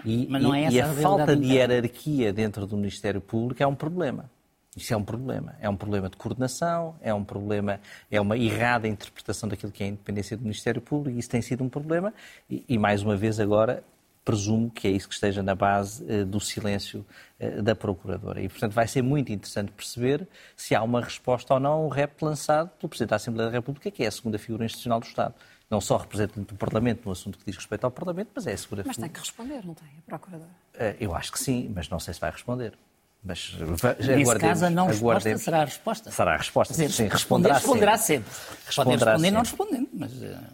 E, Mas não é essa e a, a falta de hierarquia dentro do Ministério Público é um problema. Isso é um problema. É um problema de coordenação, é um problema, é uma errada interpretação daquilo que é a independência do Ministério Público. Isso tem sido um problema e, e mais uma vez, agora presumo que é isso que esteja na base uh, do silêncio uh, da Procuradora. E, portanto, vai ser muito interessante perceber se há uma resposta ou não a um lançado pelo Presidente da Assembleia da República, que é a segunda figura institucional do Estado não só representante do Parlamento no assunto que diz respeito ao Parlamento, mas é a segura Mas tem que responder, não tem, a Procuradora? Eh, eu acho que sim, mas não sei se vai responder. Mas Nesse caso, a não resposta será a resposta. Será a resposta, dizer, sim, responderá, responderá sempre. sempre. Responderá Pode responder sempre. não respondendo, mas... Uh...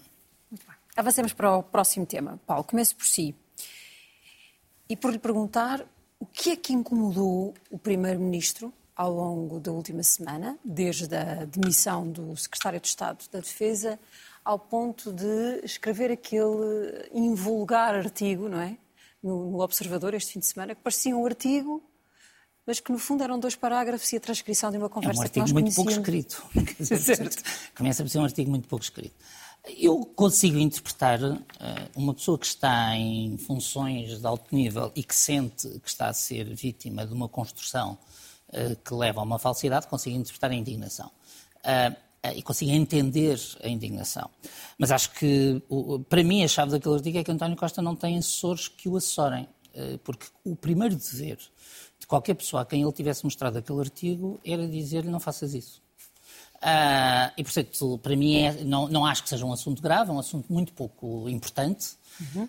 Muito bem. Avancemos para o próximo tema. Paulo, comece por si. E por lhe perguntar o que é que incomodou o Primeiro-Ministro ao longo da última semana, desde a demissão do Secretário de Estado da Defesa ao ponto de escrever aquele invulgar artigo, não é? No, no, Observador este fim de semana, que parecia um artigo, mas que no fundo eram dois parágrafos e a transcrição de uma conversa é um artigo muito pouco escrito. *laughs* Começa a ser um artigo muito pouco escrito. Eu consigo interpretar uh, uma pessoa que está em funções de alto nível e que sente que está a ser vítima de uma construção uh, que leva a uma falsidade, consigo interpretar a indignação. Uh, e consigo entender a indignação. Mas acho que, para mim, a chave daquele artigo é que António Costa não tem assessores que o assessorem. Porque o primeiro dever de qualquer pessoa a quem ele tivesse mostrado aquele artigo era dizer-lhe não faças isso. Uh, e, portanto, para mim, é, não, não acho que seja um assunto grave, é um assunto muito pouco importante. Uh,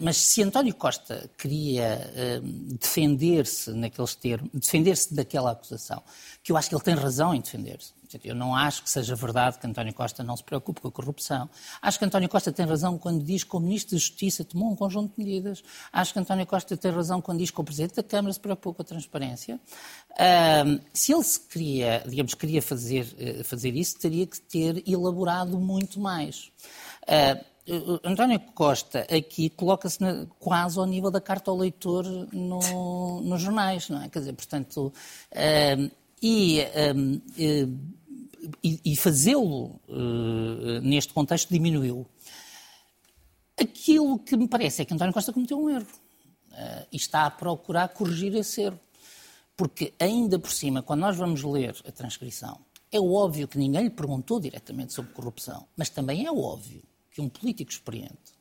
mas se António Costa queria uh, defender-se naqueles termos, defender-se daquela acusação, que eu acho que ele tem razão em defender-se, eu não acho que seja verdade que António Costa não se preocupe com a corrupção. Acho que António Costa tem razão quando diz que o Ministro da Justiça tomou um conjunto de medidas. Acho que António Costa tem razão quando diz que o Presidente da Câmara se preocupou com a transparência. Uh, se ele se queria, digamos, queria fazer, uh, fazer isso, teria que ter elaborado muito mais. António Costa aqui coloca-se quase ao nível da carta ao leitor no, nos jornais, não é? Quer dizer, portanto, uh, e, um, e, e fazê-lo uh, neste contexto diminuiu. Aquilo que me parece é que António Costa cometeu um erro uh, e está a procurar corrigir esse erro. Porque, ainda por cima, quando nós vamos ler a transcrição, é óbvio que ninguém lhe perguntou diretamente sobre corrupção, mas também é óbvio que um político experiente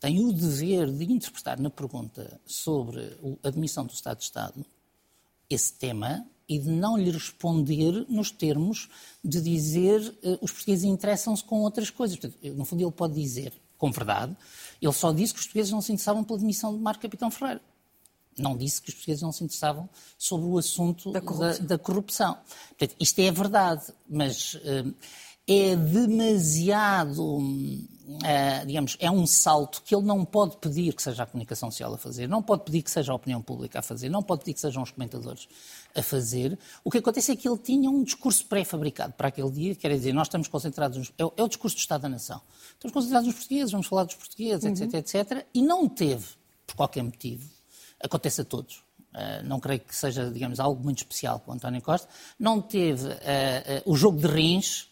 tem o dever de interpretar na pergunta sobre a admissão do Estado de Estado esse tema e de não lhe responder nos termos de dizer uh, os portugueses interessam-se com outras coisas. Portanto, no fundo, ele pode dizer, com verdade, ele só disse que os portugueses não se interessavam pela demissão de Marco Capitão Ferreira. Não disse que os portugueses não se interessavam sobre o assunto da corrupção. Da, da corrupção. Portanto, isto é verdade, mas uh, é demasiado, uh, digamos, é um salto que ele não pode pedir que seja a comunicação social a fazer, não pode pedir que seja a opinião pública a fazer, não pode pedir que sejam os comentadores a fazer. O que acontece é que ele tinha um discurso pré-fabricado para aquele dia, quer dizer, nós estamos concentrados, nos, é, é, o discurso do Estado da Nação. Estamos concentrados nos portugueses, vamos falar dos portugueses, uhum. etc, etc, e não teve, por qualquer motivo, acontece a todos, Uh, não creio que seja, digamos, algo muito especial com o António Costa, não teve uh, uh, o jogo de rins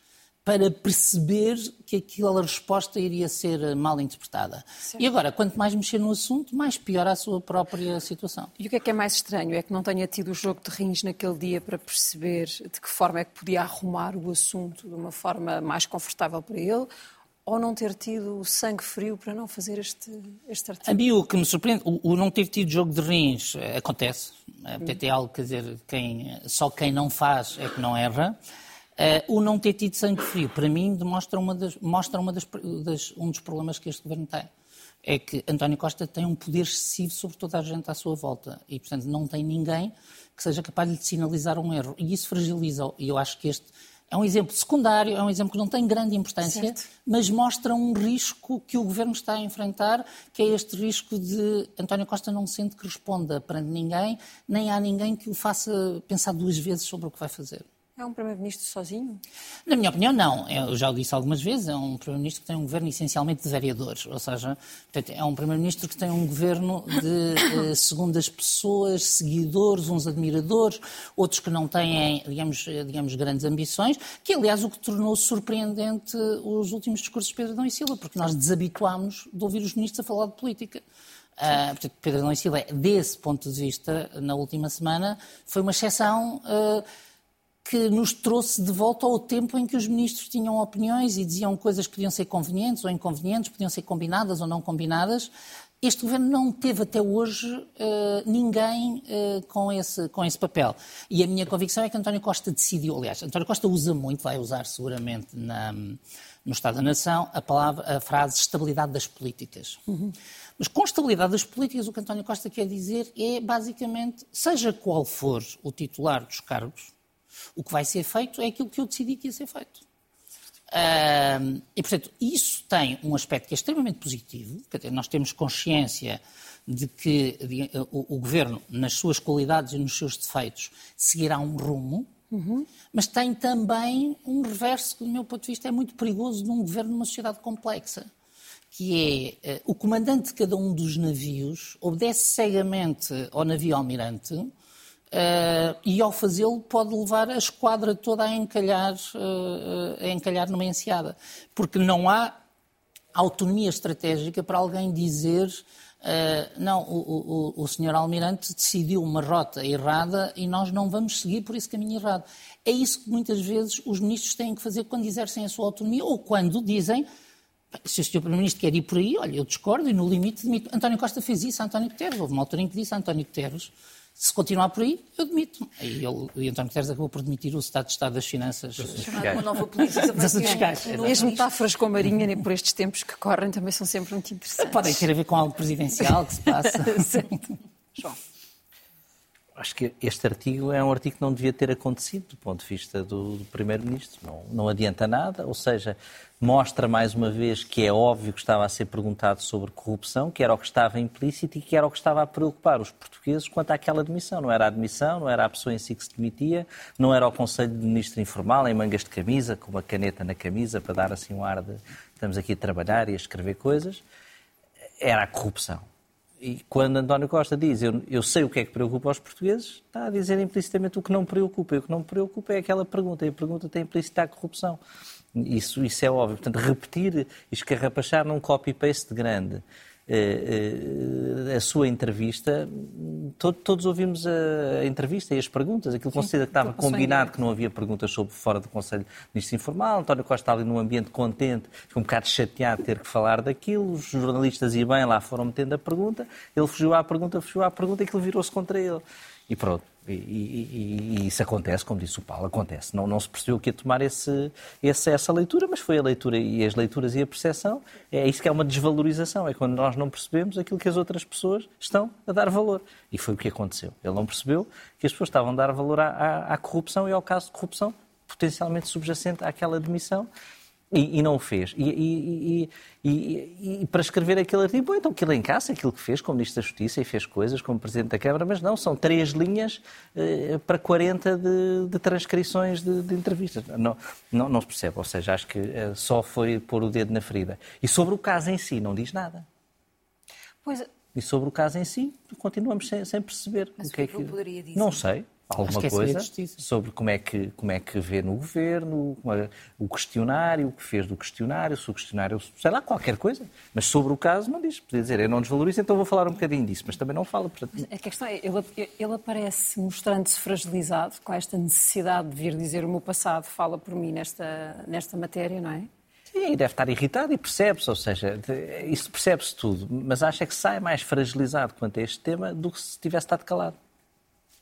para perceber que aquela resposta iria ser mal interpretada. Certo. E agora, quanto mais mexer no assunto, mais pior a sua própria situação. E o que é que é mais estranho? É que não tenha tido o jogo de rins naquele dia para perceber de que forma é que podia arrumar o assunto de uma forma mais confortável para ele? Ou não ter tido o sangue frio para não fazer este, este artigo? A mim o que me surpreende, o, o não ter tido jogo de rins eh, acontece. Até é algo, quer dizer, quem, só quem não faz é que não erra. Uh, o não ter tido sangue frio, para mim, demonstra uma das, mostra uma das, das, um dos problemas que este governo tem. É que António Costa tem um poder excessivo sobre toda a gente à sua volta e, portanto, não tem ninguém que seja capaz de lhe sinalizar um erro. E isso fragiliza. E eu acho que este é um exemplo secundário, é um exemplo que não tem grande importância, certo. mas mostra um risco que o governo está a enfrentar, que é este risco de António Costa não sente que responda perante ninguém, nem há ninguém que o faça pensar duas vezes sobre o que vai fazer. É um Primeiro-Ministro sozinho? Na minha opinião, não. Eu já o disse algumas vezes, é um Primeiro-Ministro que tem um governo essencialmente de vereadores. Ou seja, é um Primeiro-Ministro que tem um governo de eh, segundas pessoas, seguidores, uns admiradores, outros que não têm, digamos, eh, digamos grandes ambições, que aliás o que tornou surpreendente os últimos discursos de Pedro Adão e Silva, porque nós desabituámos de ouvir os ministros a falar de política. Uh, portanto, Pedro Adão e Silva, desse ponto de vista, na última semana, foi uma exceção. Uh, que nos trouxe de volta ao tempo em que os ministros tinham opiniões e diziam coisas que podiam ser convenientes ou inconvenientes, podiam ser combinadas ou não combinadas. Este governo não teve até hoje uh, ninguém uh, com, esse, com esse papel. E a minha convicção é que António Costa decidiu, aliás, António Costa usa muito, vai usar seguramente na, no Estado da Nação, a, palavra, a frase estabilidade das políticas. Uhum. Mas com estabilidade das políticas, o que António Costa quer dizer é, basicamente, seja qual for o titular dos cargos, o que vai ser feito é aquilo que eu decidi que ia ser feito. Uh, e, portanto, isso tem um aspecto que é extremamente positivo. Nós temos consciência de que de, o, o, governo, nas suas qualidades e nos seus defeitos, seguirá um rumo, uhum. mas tem também um reverso que, do meu ponto de vista, é muito perigoso num governo numa sociedade complexa. Que é uh, o comandante de cada um dos navios obedece cegamente ao navio almirante Uh, e ao fazê-lo pode levar a esquadra toda a encalhar, uh, a encalhar numa enseada. Porque não há autonomia estratégica para alguém dizer Uh, não, o, o, o senhor Almirante decidiu uma rota errada e nós não vamos seguir por esse caminho errado. É isso que muitas vezes os ministros têm que fazer quando exercem a sua autonomia ou quando dizem se o Sr. Primeiro-Ministro quer ir por aí, olha, eu discordo e no limite demito. António Costa fez isso a António Guterres. Houve uma altura em que disse a António Guterres se continuar por aí, eu demito. E ele, o António Guterres acabou por demitir o Estado de Estado das Finanças. Uma nova política *laughs* fiscais. As metáforas com a Marinha, nem por estes tempos que correm, também são sempre muito interessantes. Podem ter a ver com algo presidencial que se passa. *laughs* João. Acho que este artigo é um artigo que não devia ter acontecido do ponto de vista do, do Primeiro-Ministro. Não, não adianta nada, ou seja, mostra mais uma vez que é óbvio que estava a ser perguntado sobre corrupção, que era o que estava implícito e que era o que estava a preocupar os portugueses quanto àquela admissão. Não era a admissão, não era a pessoa em si que se demitia, não era o Conselho de Ministro informal em mangas de camisa, com uma caneta na camisa para dar assim um ar de estamos aqui a trabalhar e a escrever coisas. Era a corrupção. E quando António Costa diz eu, eu sei o que é que preocupa os portugueses, está a dizer implicitamente o que não preocupa. E o que não preocupa é aquela pergunta. E a pergunta tem implícita a corrupção. Isso, isso é óbvio. Portanto, repetir escarrapachar num copy-paste grande a sua entrevista, todos ouvimos a entrevista e as perguntas, aquilo considera que estava combinado que não havia perguntas sobre fora do Conselho de Ministros Informal, António Costa ali num ambiente contente, ficou um bocado chateado de ter que falar daquilo, os jornalistas e bem lá foram metendo a pergunta, ele fugiu à pergunta, fugiu à pergunta e aquilo virou-se contra ele. E pronto. E, e, e, isso acontece, como disse o Paulo, acontece. Não, não se percebeu que ia tomar esse, esse, essa leitura, mas foi a leitura e as leituras e a percepção. É isso que é uma desvalorização, é quando nós não percebemos aquilo que as outras pessoas estão a dar valor. E foi o que aconteceu. Ele não percebeu que as pessoas estavam a dar valor à, à, à corrupção e ao caso de corrupção potencialmente subjacente àquela demissão e, e, não o fez. E, e, e, para escrever aquele artigo, bom, então aquilo encaixa, aquilo que fez como Ministro da Justiça e fez coisas como Presidente da Câmara, mas não, são três linhas eh, para 40 de, de transcrições de, de, entrevistas. Não, não, não se percebe, ou seja, acho que eh, só foi pôr o dedo na ferida. E sobre o caso em si, não diz nada. Pois... E sobre o caso em si, continuamos sem, sem perceber. Mas o que é que... poderia dizer? Não sei alguma é coisa sobre como é, que, como é que vê no governo, é, o questionário, o que fez do questionário, se o questionário, sei lá, qualquer coisa. Mas sobre o caso não diz. Podia dizer, eu não desvalorizo, então vou falar um bocadinho disso, mas também não fala. Portanto... A questão é, ele, ele aparece mostrando-se fragilizado com esta necessidade de vir dizer o meu passado fala por mim nesta, nesta matéria, não é? Sim, deve estar irritado e percebe-se, ou seja, isso percebe-se tudo, mas acha que sai mais fragilizado quanto a este tema do que se tivesse estado calado.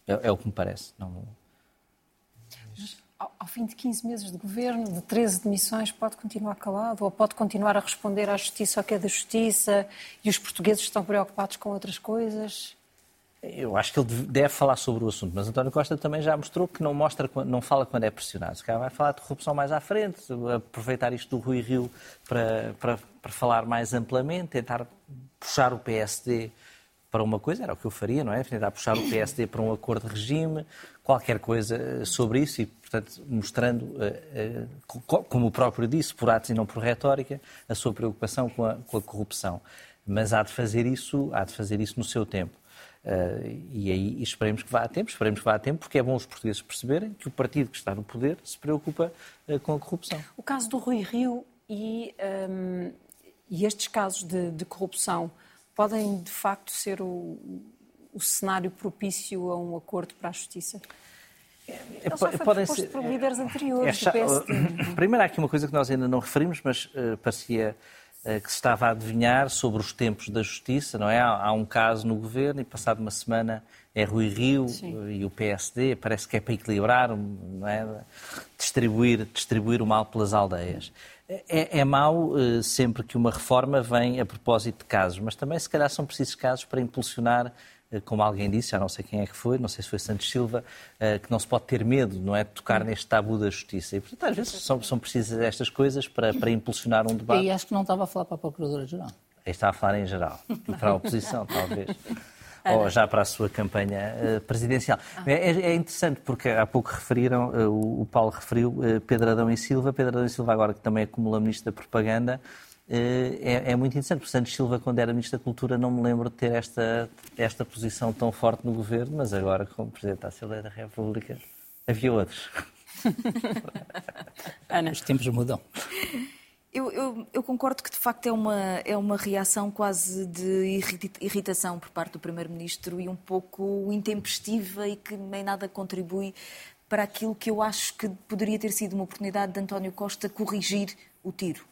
É, é o que me parece. Não... Ao, ao, fim de 15 meses de governo, de 13 demissões, pode continuar calado ou pode continuar a responder à justiça ao que é da justiça e os portugueses estão preocupados com outras coisas? Eu acho que ele deve falar sobre o assunto, mas António Costa também já mostrou que não, mostra, não fala quando é pressionado. Se calhar vai falar de corrupção mais à frente, aproveitar isto do Rui Rio para, para, para falar mais amplamente, tentar puxar o PSD para uma coisa, era o que eu faria, não é? Tentar puxar o PSD para um acordo de regime, qualquer coisa eh, sobre isso e, portanto, mostrando, eh, eh, como o próprio disse, por atos e não por retórica, a sua preocupação com a, com a corrupção. Mas há de fazer isso, há de fazer isso no seu tempo. e aí esperemos que vá a tempo, esperemos que vá a tempo, porque é bom os portugueses perceberem que o partido que está no poder se preocupa com a corrupção. O caso do Rui Rio e, um, e estes casos de, de corrupção podem de facto ser o, o cenário propício a um acordo para a justiça? É, Ele só foi podem ser por líderes anteriores é, do PSD. É? Primeiro há aqui uma coisa que nós ainda não referimos, mas uh, parecia uh, que se estava a adivinhar sobre os tempos da justiça, não é? Há, há um caso no governo e passado uma semana é Rui Rio uh, e o PSD, parece que é para equilibrar, não é? distribuir, distribuir o mal pelas aldeias. É, é mau uh, sempre que uma reforma vem a propósito de casos, mas também se calhar são precisos casos para impulsionar, uh, como alguém disse, já não sei quem é que foi, não sei se foi Santos Silva, uh, que não se pode ter medo, não é, de tocar neste tabu da justiça. E, portanto, às vezes são, são precisas estas coisas para, para impulsionar um debate. E acho que não estava a falar para a Procuradora-Geral. Estava a falar em geral, *laughs* para a oposição, talvez. Ou já para a sua campanha uh, presidencial. Ah. É, é, interessante porque há pouco referiram, uh, o, o, Paulo referiu uh, Pedro Adão e Silva. Pedro Adão e Silva, agora que também acumula Ministro da Propaganda, é, é, muito interessante, porque Santos Silva, quando era Ministro da Cultura, não me lembro de ter esta, esta posição tão forte no governo, mas agora, como Presidente da Assembleia da República, havia outros. *laughs* Ana. Os tempos mudam. Eu, eu, eu, concordo que de facto é uma, é uma reação quase de irritação por parte do Primeiro-Ministro e um pouco intempestiva e que nem nada contribui para aquilo que eu acho que poderia ter sido uma oportunidade de António Costa corrigir o tiro.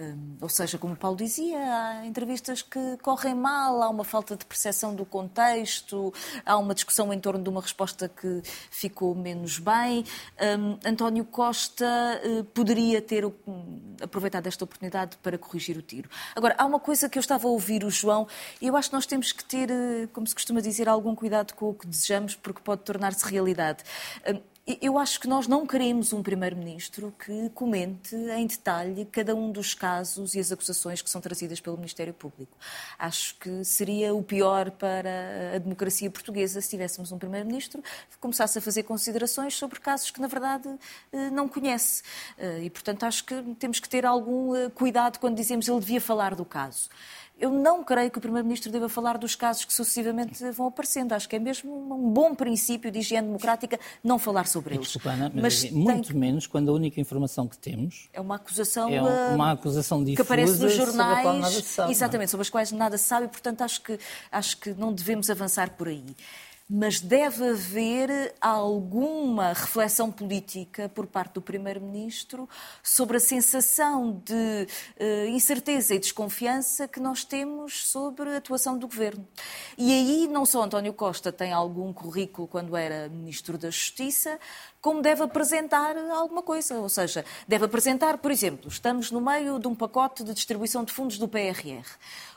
Hum, ou seja, como o Paulo dizia, há entrevistas que correm mal, há uma falta de percepção do contexto, há uma discussão em torno de uma resposta que ficou menos bem. Um, António Costa uh, poderia ter uh, aproveitado esta oportunidade para corrigir o tiro. Agora, há uma coisa que eu estava a ouvir o João, e eu acho que nós temos que ter, uh, como se costuma dizer, algum cuidado com o que desejamos, porque pode tornar-se realidade. Hum, eu acho que nós não queremos um Primeiro-Ministro que comente em detalhe cada um dos casos e as acusações que são trazidas pelo Ministério Público. Acho que seria o pior para a democracia portuguesa se tivéssemos um Primeiro-Ministro que começasse a fazer considerações sobre casos que, na verdade, eh, não conhece. Eh, e, portanto, acho que temos que ter algum eh, cuidado quando dizemos ele devia falar do caso eu não creio que o Primeiro-Ministro deva falar dos casos que sucessivamente vão aparecendo. Acho que é mesmo um bom princípio de higiene democrática não falar sobre eles. Desculpa, Ana, mas, mas muito menos quando a única informação que temos é uma acusação, é uma acusação difusa que aparece nos jornais, sobre sabe, exatamente, não? sobre as quais nada se sabe e, portanto, acho que, acho que não devemos avançar por aí mas deve haver alguma reflexão política por parte do Primeiro-Ministro sobre a sensação de uh, incerteza e desconfiança que nós temos sobre a atuação do Governo. E aí não só António Costa tem algum currículo quando era Ministro da Justiça, como deve apresentar alguma coisa. Ou seja, deve apresentar, por exemplo, estamos no meio de um pacote de distribuição de fundos do PRR.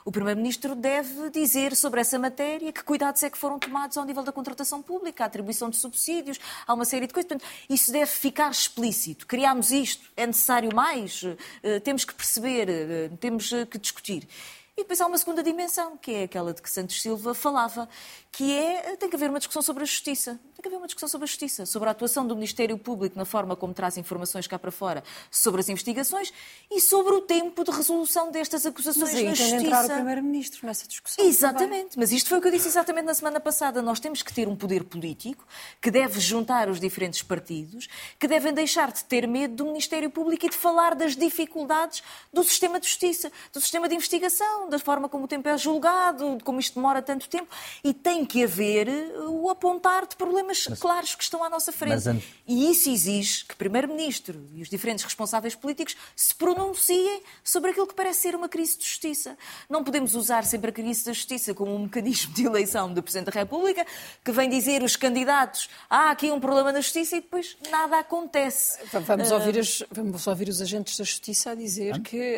O Primeiro-Ministro deve dizer sobre essa matéria que cuidados é que foram tomados ao nível da contratação pública, a atribuição de subsídios, há uma série de coisas. Portanto, isso deve ficar explícito. Criámos isto, é necessário mais? Eh, temos que perceber, eh, temos que discutir. E depois há uma segunda dimensão, que é aquela de que Santos Silva falava, que é tem que haver uma discussão sobre a justiça. Tem que haver uma discussão sobre a justiça, sobre a atuação do Ministério Público na forma como traz informações cá para fora sobre as investigações e sobre o tempo de resolução destas acusações mas aí na tem justiça. Entrar o Primeiro-Ministro nessa discussão. Exatamente, mas isto foi o que eu disse exatamente na semana passada. Nós temos que ter um poder político que deve juntar os diferentes partidos, que devem deixar de ter medo do Ministério Público e de falar das dificuldades do sistema de justiça, do sistema de investigação, da forma como o tempo é julgado, de como isto demora tanto tempo, e tem que haver uh, o apontar de problemas mas, claros que estão à nossa frente. Mas, e isso exige que o Primeiro-Ministro e os diferentes responsáveis políticos se pronunciem sobre aquilo que parece ser uma crise de justiça. Não podemos usar sempre a crise da justiça como um mecanismo de eleição do Presidente da República, que vem dizer os candidatos, ah, há aqui um problema na justiça e depois nada acontece. Vamos ouvir, os, vamos ouvir os agentes da justiça a dizer que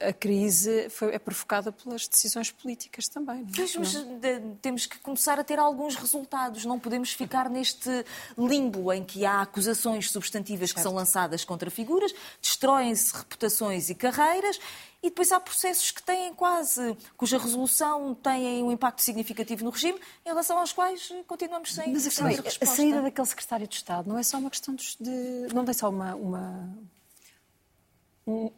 a, a, a crise foi, é provocada pelas decisões políticas também. É? Mas temos que começar a ter alguns resultados. Não podemos ficar neste limbo em que há acusações substantivas certo. que são lançadas contra figuras, destroem-se reputações e carreiras e depois há processos que têm quase, cuja resolução tem um impacto significativo no regime, em relação aos quais continuamos sem, Mas a, a saída daquele secretário de Estado não é só uma questão de. não tem só uma, uma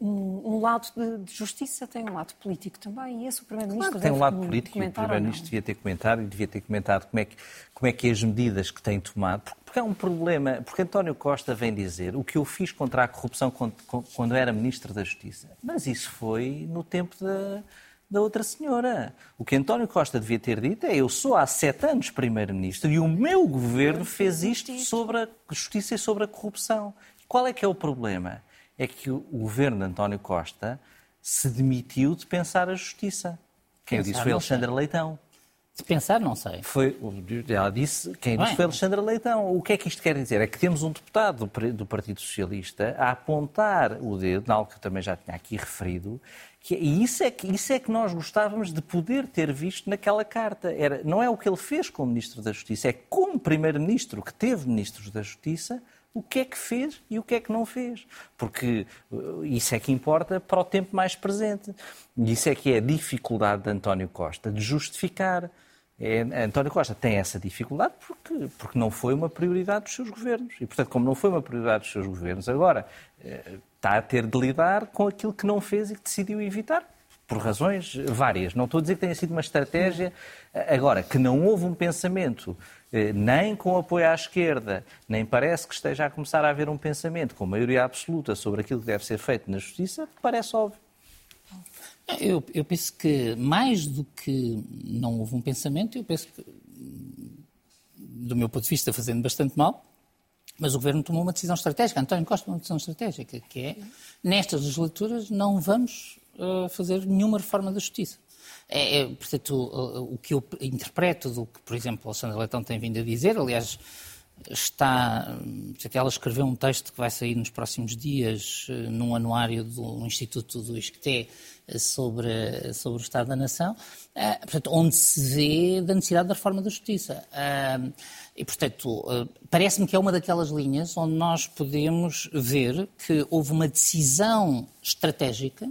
um, um, lado de, de, justiça, tem um lado político também, e esse o Primeiro-Ministro claro, tem um lado político e o Primeiro-Ministro devia ter comentado e devia ter comentado como é que, como é que as medidas que tem tomado, porque, porque é um problema, porque António Costa vem dizer o que eu fiz contra a corrupção quando, quando era Ministro da Justiça, mas isso foi no tempo da, da outra senhora. O que António Costa devia ter dito é: eu sou há sete anos Primeiro-Ministro e o meu governo fez isto sobre a justiça e sobre a corrupção. Qual é que é o problema? É que o governo de António Costa se demitiu de pensar a justiça. Quem pensar, o disse foi Alexandre sei. Leitão. De pensar, não sei. Foi, ela disse, quem Bem, disse foi Alexandre Leitão. O que é que isto quer dizer? É que temos um deputado do Partido Socialista a apontar o dedo, algo que eu também já tinha aqui referido, que, é, e isso é, que, isso é que nós gostávamos de poder ter visto naquela carta. Era, não é o que ele fez como Ministro da Justiça, é como Primeiro-Ministro que teve Ministros da Justiça o que é que fez e o que é que não fez. Porque uh, isso é que importa para o tempo mais presente. E isso é que é a dificuldade de António Costa de justificar. É, António Costa tem essa dificuldade porque, porque não foi uma prioridade dos seus governos. E, portanto, como não foi uma prioridade dos seus governos, agora eh, está a ter de lidar com aquilo que não fez e que decidiu evitar por razões várias. Não estou a dizer que tenha sido uma estratégia. Agora, que não houve um pensamento eh, nem com apoio à esquerda, nem parece que esteja a começar a haver um pensamento com maioria absoluta sobre aquilo que deve ser feito na justiça, parece óbvio. Eu, eu penso que, mais do que não houve um pensamento, eu penso que, do meu ponto de vista, fazendo bastante mal, mas o Governo tomou uma decisão estratégica, António Costa tomou uma decisão estratégica, que é, nestas legislaturas, não vamos uh, fazer nenhuma reforma da Justiça. É, é, portanto, o, o, que eu interpreto do que, por exemplo, Alexandre Leitão tem vindo a dizer, aliás, está. Ela escreveu um texto que vai sair nos próximos dias uh, num anuário do Instituto do ISCTE sobre, sobre o Estado da Nação, uh, portanto, onde se vê da necessidade da reforma da Justiça. E, portanto, parece-me que é uma daquelas linhas onde nós podemos ver que houve uma decisão estratégica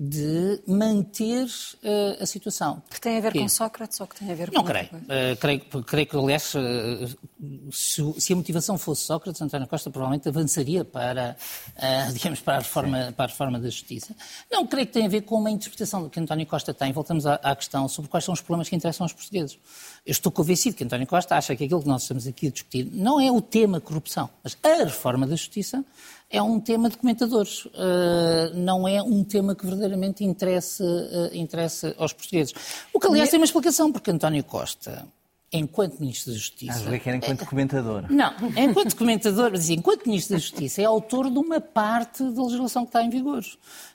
de manter uh, a situação. Que tem a ver que... com Sócrates ou que tem a ver Não com... Não, creio. Uh, creio. Creio que, aliás, uh, se, se, a motivação fosse Sócrates, António Costa provavelmente avançaria para, *laughs* digamos, para a, reforma, para a reforma da justiça. Não, creio que tem a ver com uma interpretação que António Costa tem. Voltamos à, à questão sobre quais são os problemas que interessam aos portugueses. Eu estou convencido que António Costa acha que aquilo que nós estamos aqui a discutir não é o tema corrupção, mas a reforma da justiça é um tema de comentadores, uh, não é um tema que verdadeiramente interessa, uh, interessa aos portugueses. O que, aliás, tem uma explicação, porque António Costa, enquanto Ministro da Justiça... Ah, que era enquanto comentador. Não, enquanto comentador, mas enquanto Ministro da Justiça, é autor de uma parte da legislação que está em vigor.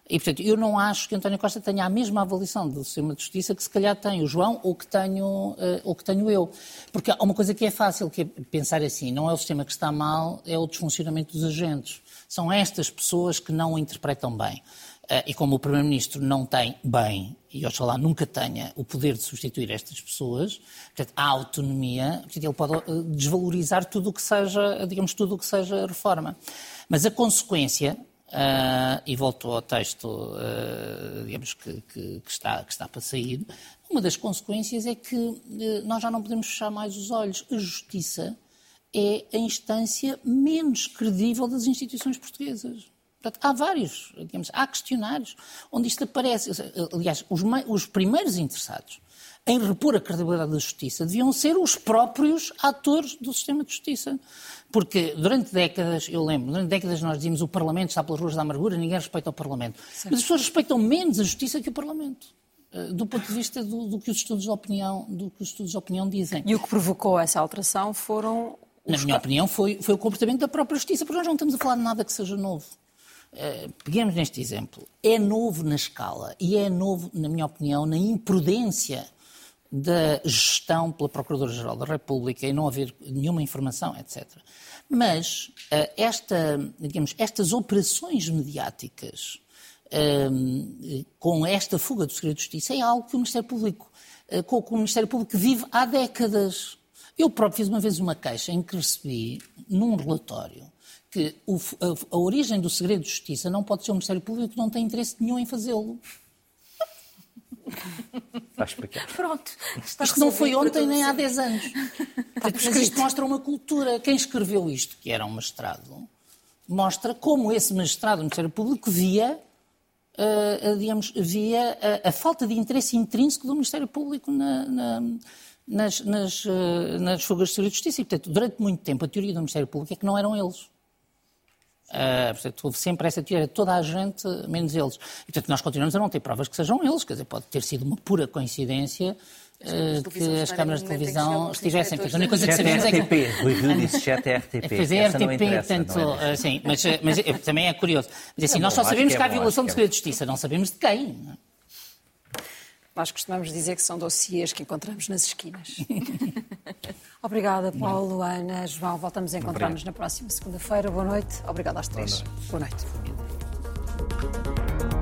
E, portanto, eu não acho que António Costa tenha a mesma avaliação do sistema de justiça que se calhar tem o João ou que tenho, uh, ou que tenho eu. Porque há uma coisa que é fácil, que é pensar assim, não é o sistema que está mal, é o desfuncionamento dos agentes. São estas pessoas que não o interpretam bem. Uh, e como o Primeiro-Ministro não tem bem, e oxalá nunca tenha, o poder de substituir estas pessoas, portanto, há autonomia, portanto, ele pode uh, desvalorizar tudo o que seja, digamos, tudo o que seja reforma. Mas a consequência, uh, e volto ao texto, digamos, que, que, que, está, que está para sair, uma das consequências é que nós já não podemos fechar mais os olhos. A justiça é a instância menos credível das instituições portuguesas. Portanto, há vários, digamos, há questionários onde isto aparece. Aliás, os, os primeiros interessados em repor a credibilidade da justiça deviam ser os próprios atores do sistema de justiça. Porque durante décadas, eu lembro, durante décadas nós dizíamos o Parlamento está pelas ruas da amargura, ninguém respeita o Parlamento. Certo. Mas as pessoas respeitam menos a justiça que o Parlamento. Eh, do ponto de vista do, do, que os estudos de opinião, do que os estudos de opinião dizem. E o que provocou essa alteração foram na minha opinião, foi, foi o comportamento da própria justiça, porque nós não estamos a falar de nada que seja novo. Uh, peguemos neste exemplo. É novo na escala e é novo, na minha opinião, na imprudência da gestão pela Procuradora-Geral da República e não haver nenhuma informação, etc. Mas uh, esta, digamos, estas operações mediáticas uh, com esta fuga do segredo de justiça é algo que o Ministério Público, com o Ministério Público vive há décadas. Eu próprio fiz uma vez uma queixa em que recebi, num relatório, que o, a, a, origem do segredo de justiça não pode ser o Ministério Público que não tem interesse nenhum em fazê-lo. Vai explicar. Pronto. Isto não foi ontem nem há 10 anos. Porque isto mostra uma cultura. Quem escreveu isto, que era um mestrado, mostra como esse mestrado do Ministério Público via, uh, digamos, via a, a, falta de interesse intrínseco do Ministério Público na, na nas, nas, eh, nas fugas de Segurança de Justiça. E, portanto, durante muito tempo, a teoria do Ministério Público é que não eram eles. Uh, portanto, houve sempre essa teoria, toda a gente, menos eles. E, portanto, nós continuamos a não ter provas que sejam eles, quer dizer, pode ter sido uma pura coincidência uh, que as câmaras de televisão estivessem. Portanto, a única coisa que sabemos é que... Rui Rio disse chat *laughs* é RTP. Pois é, RTP, portanto, é? uh, sim, mas, mas também é curioso. Mas assim, é nós só sabemos que, é há violação de segredo de justiça, não sabemos de quem. Não é? Nós costumamos dizer que são dossiês que encontramos nas esquinas. *laughs* Obrigada, Paulo, Ana, João. Voltamos a encontrar-nos na próxima segunda-feira. Boa noite. Obrigada às três. Boa noite. Boa noite.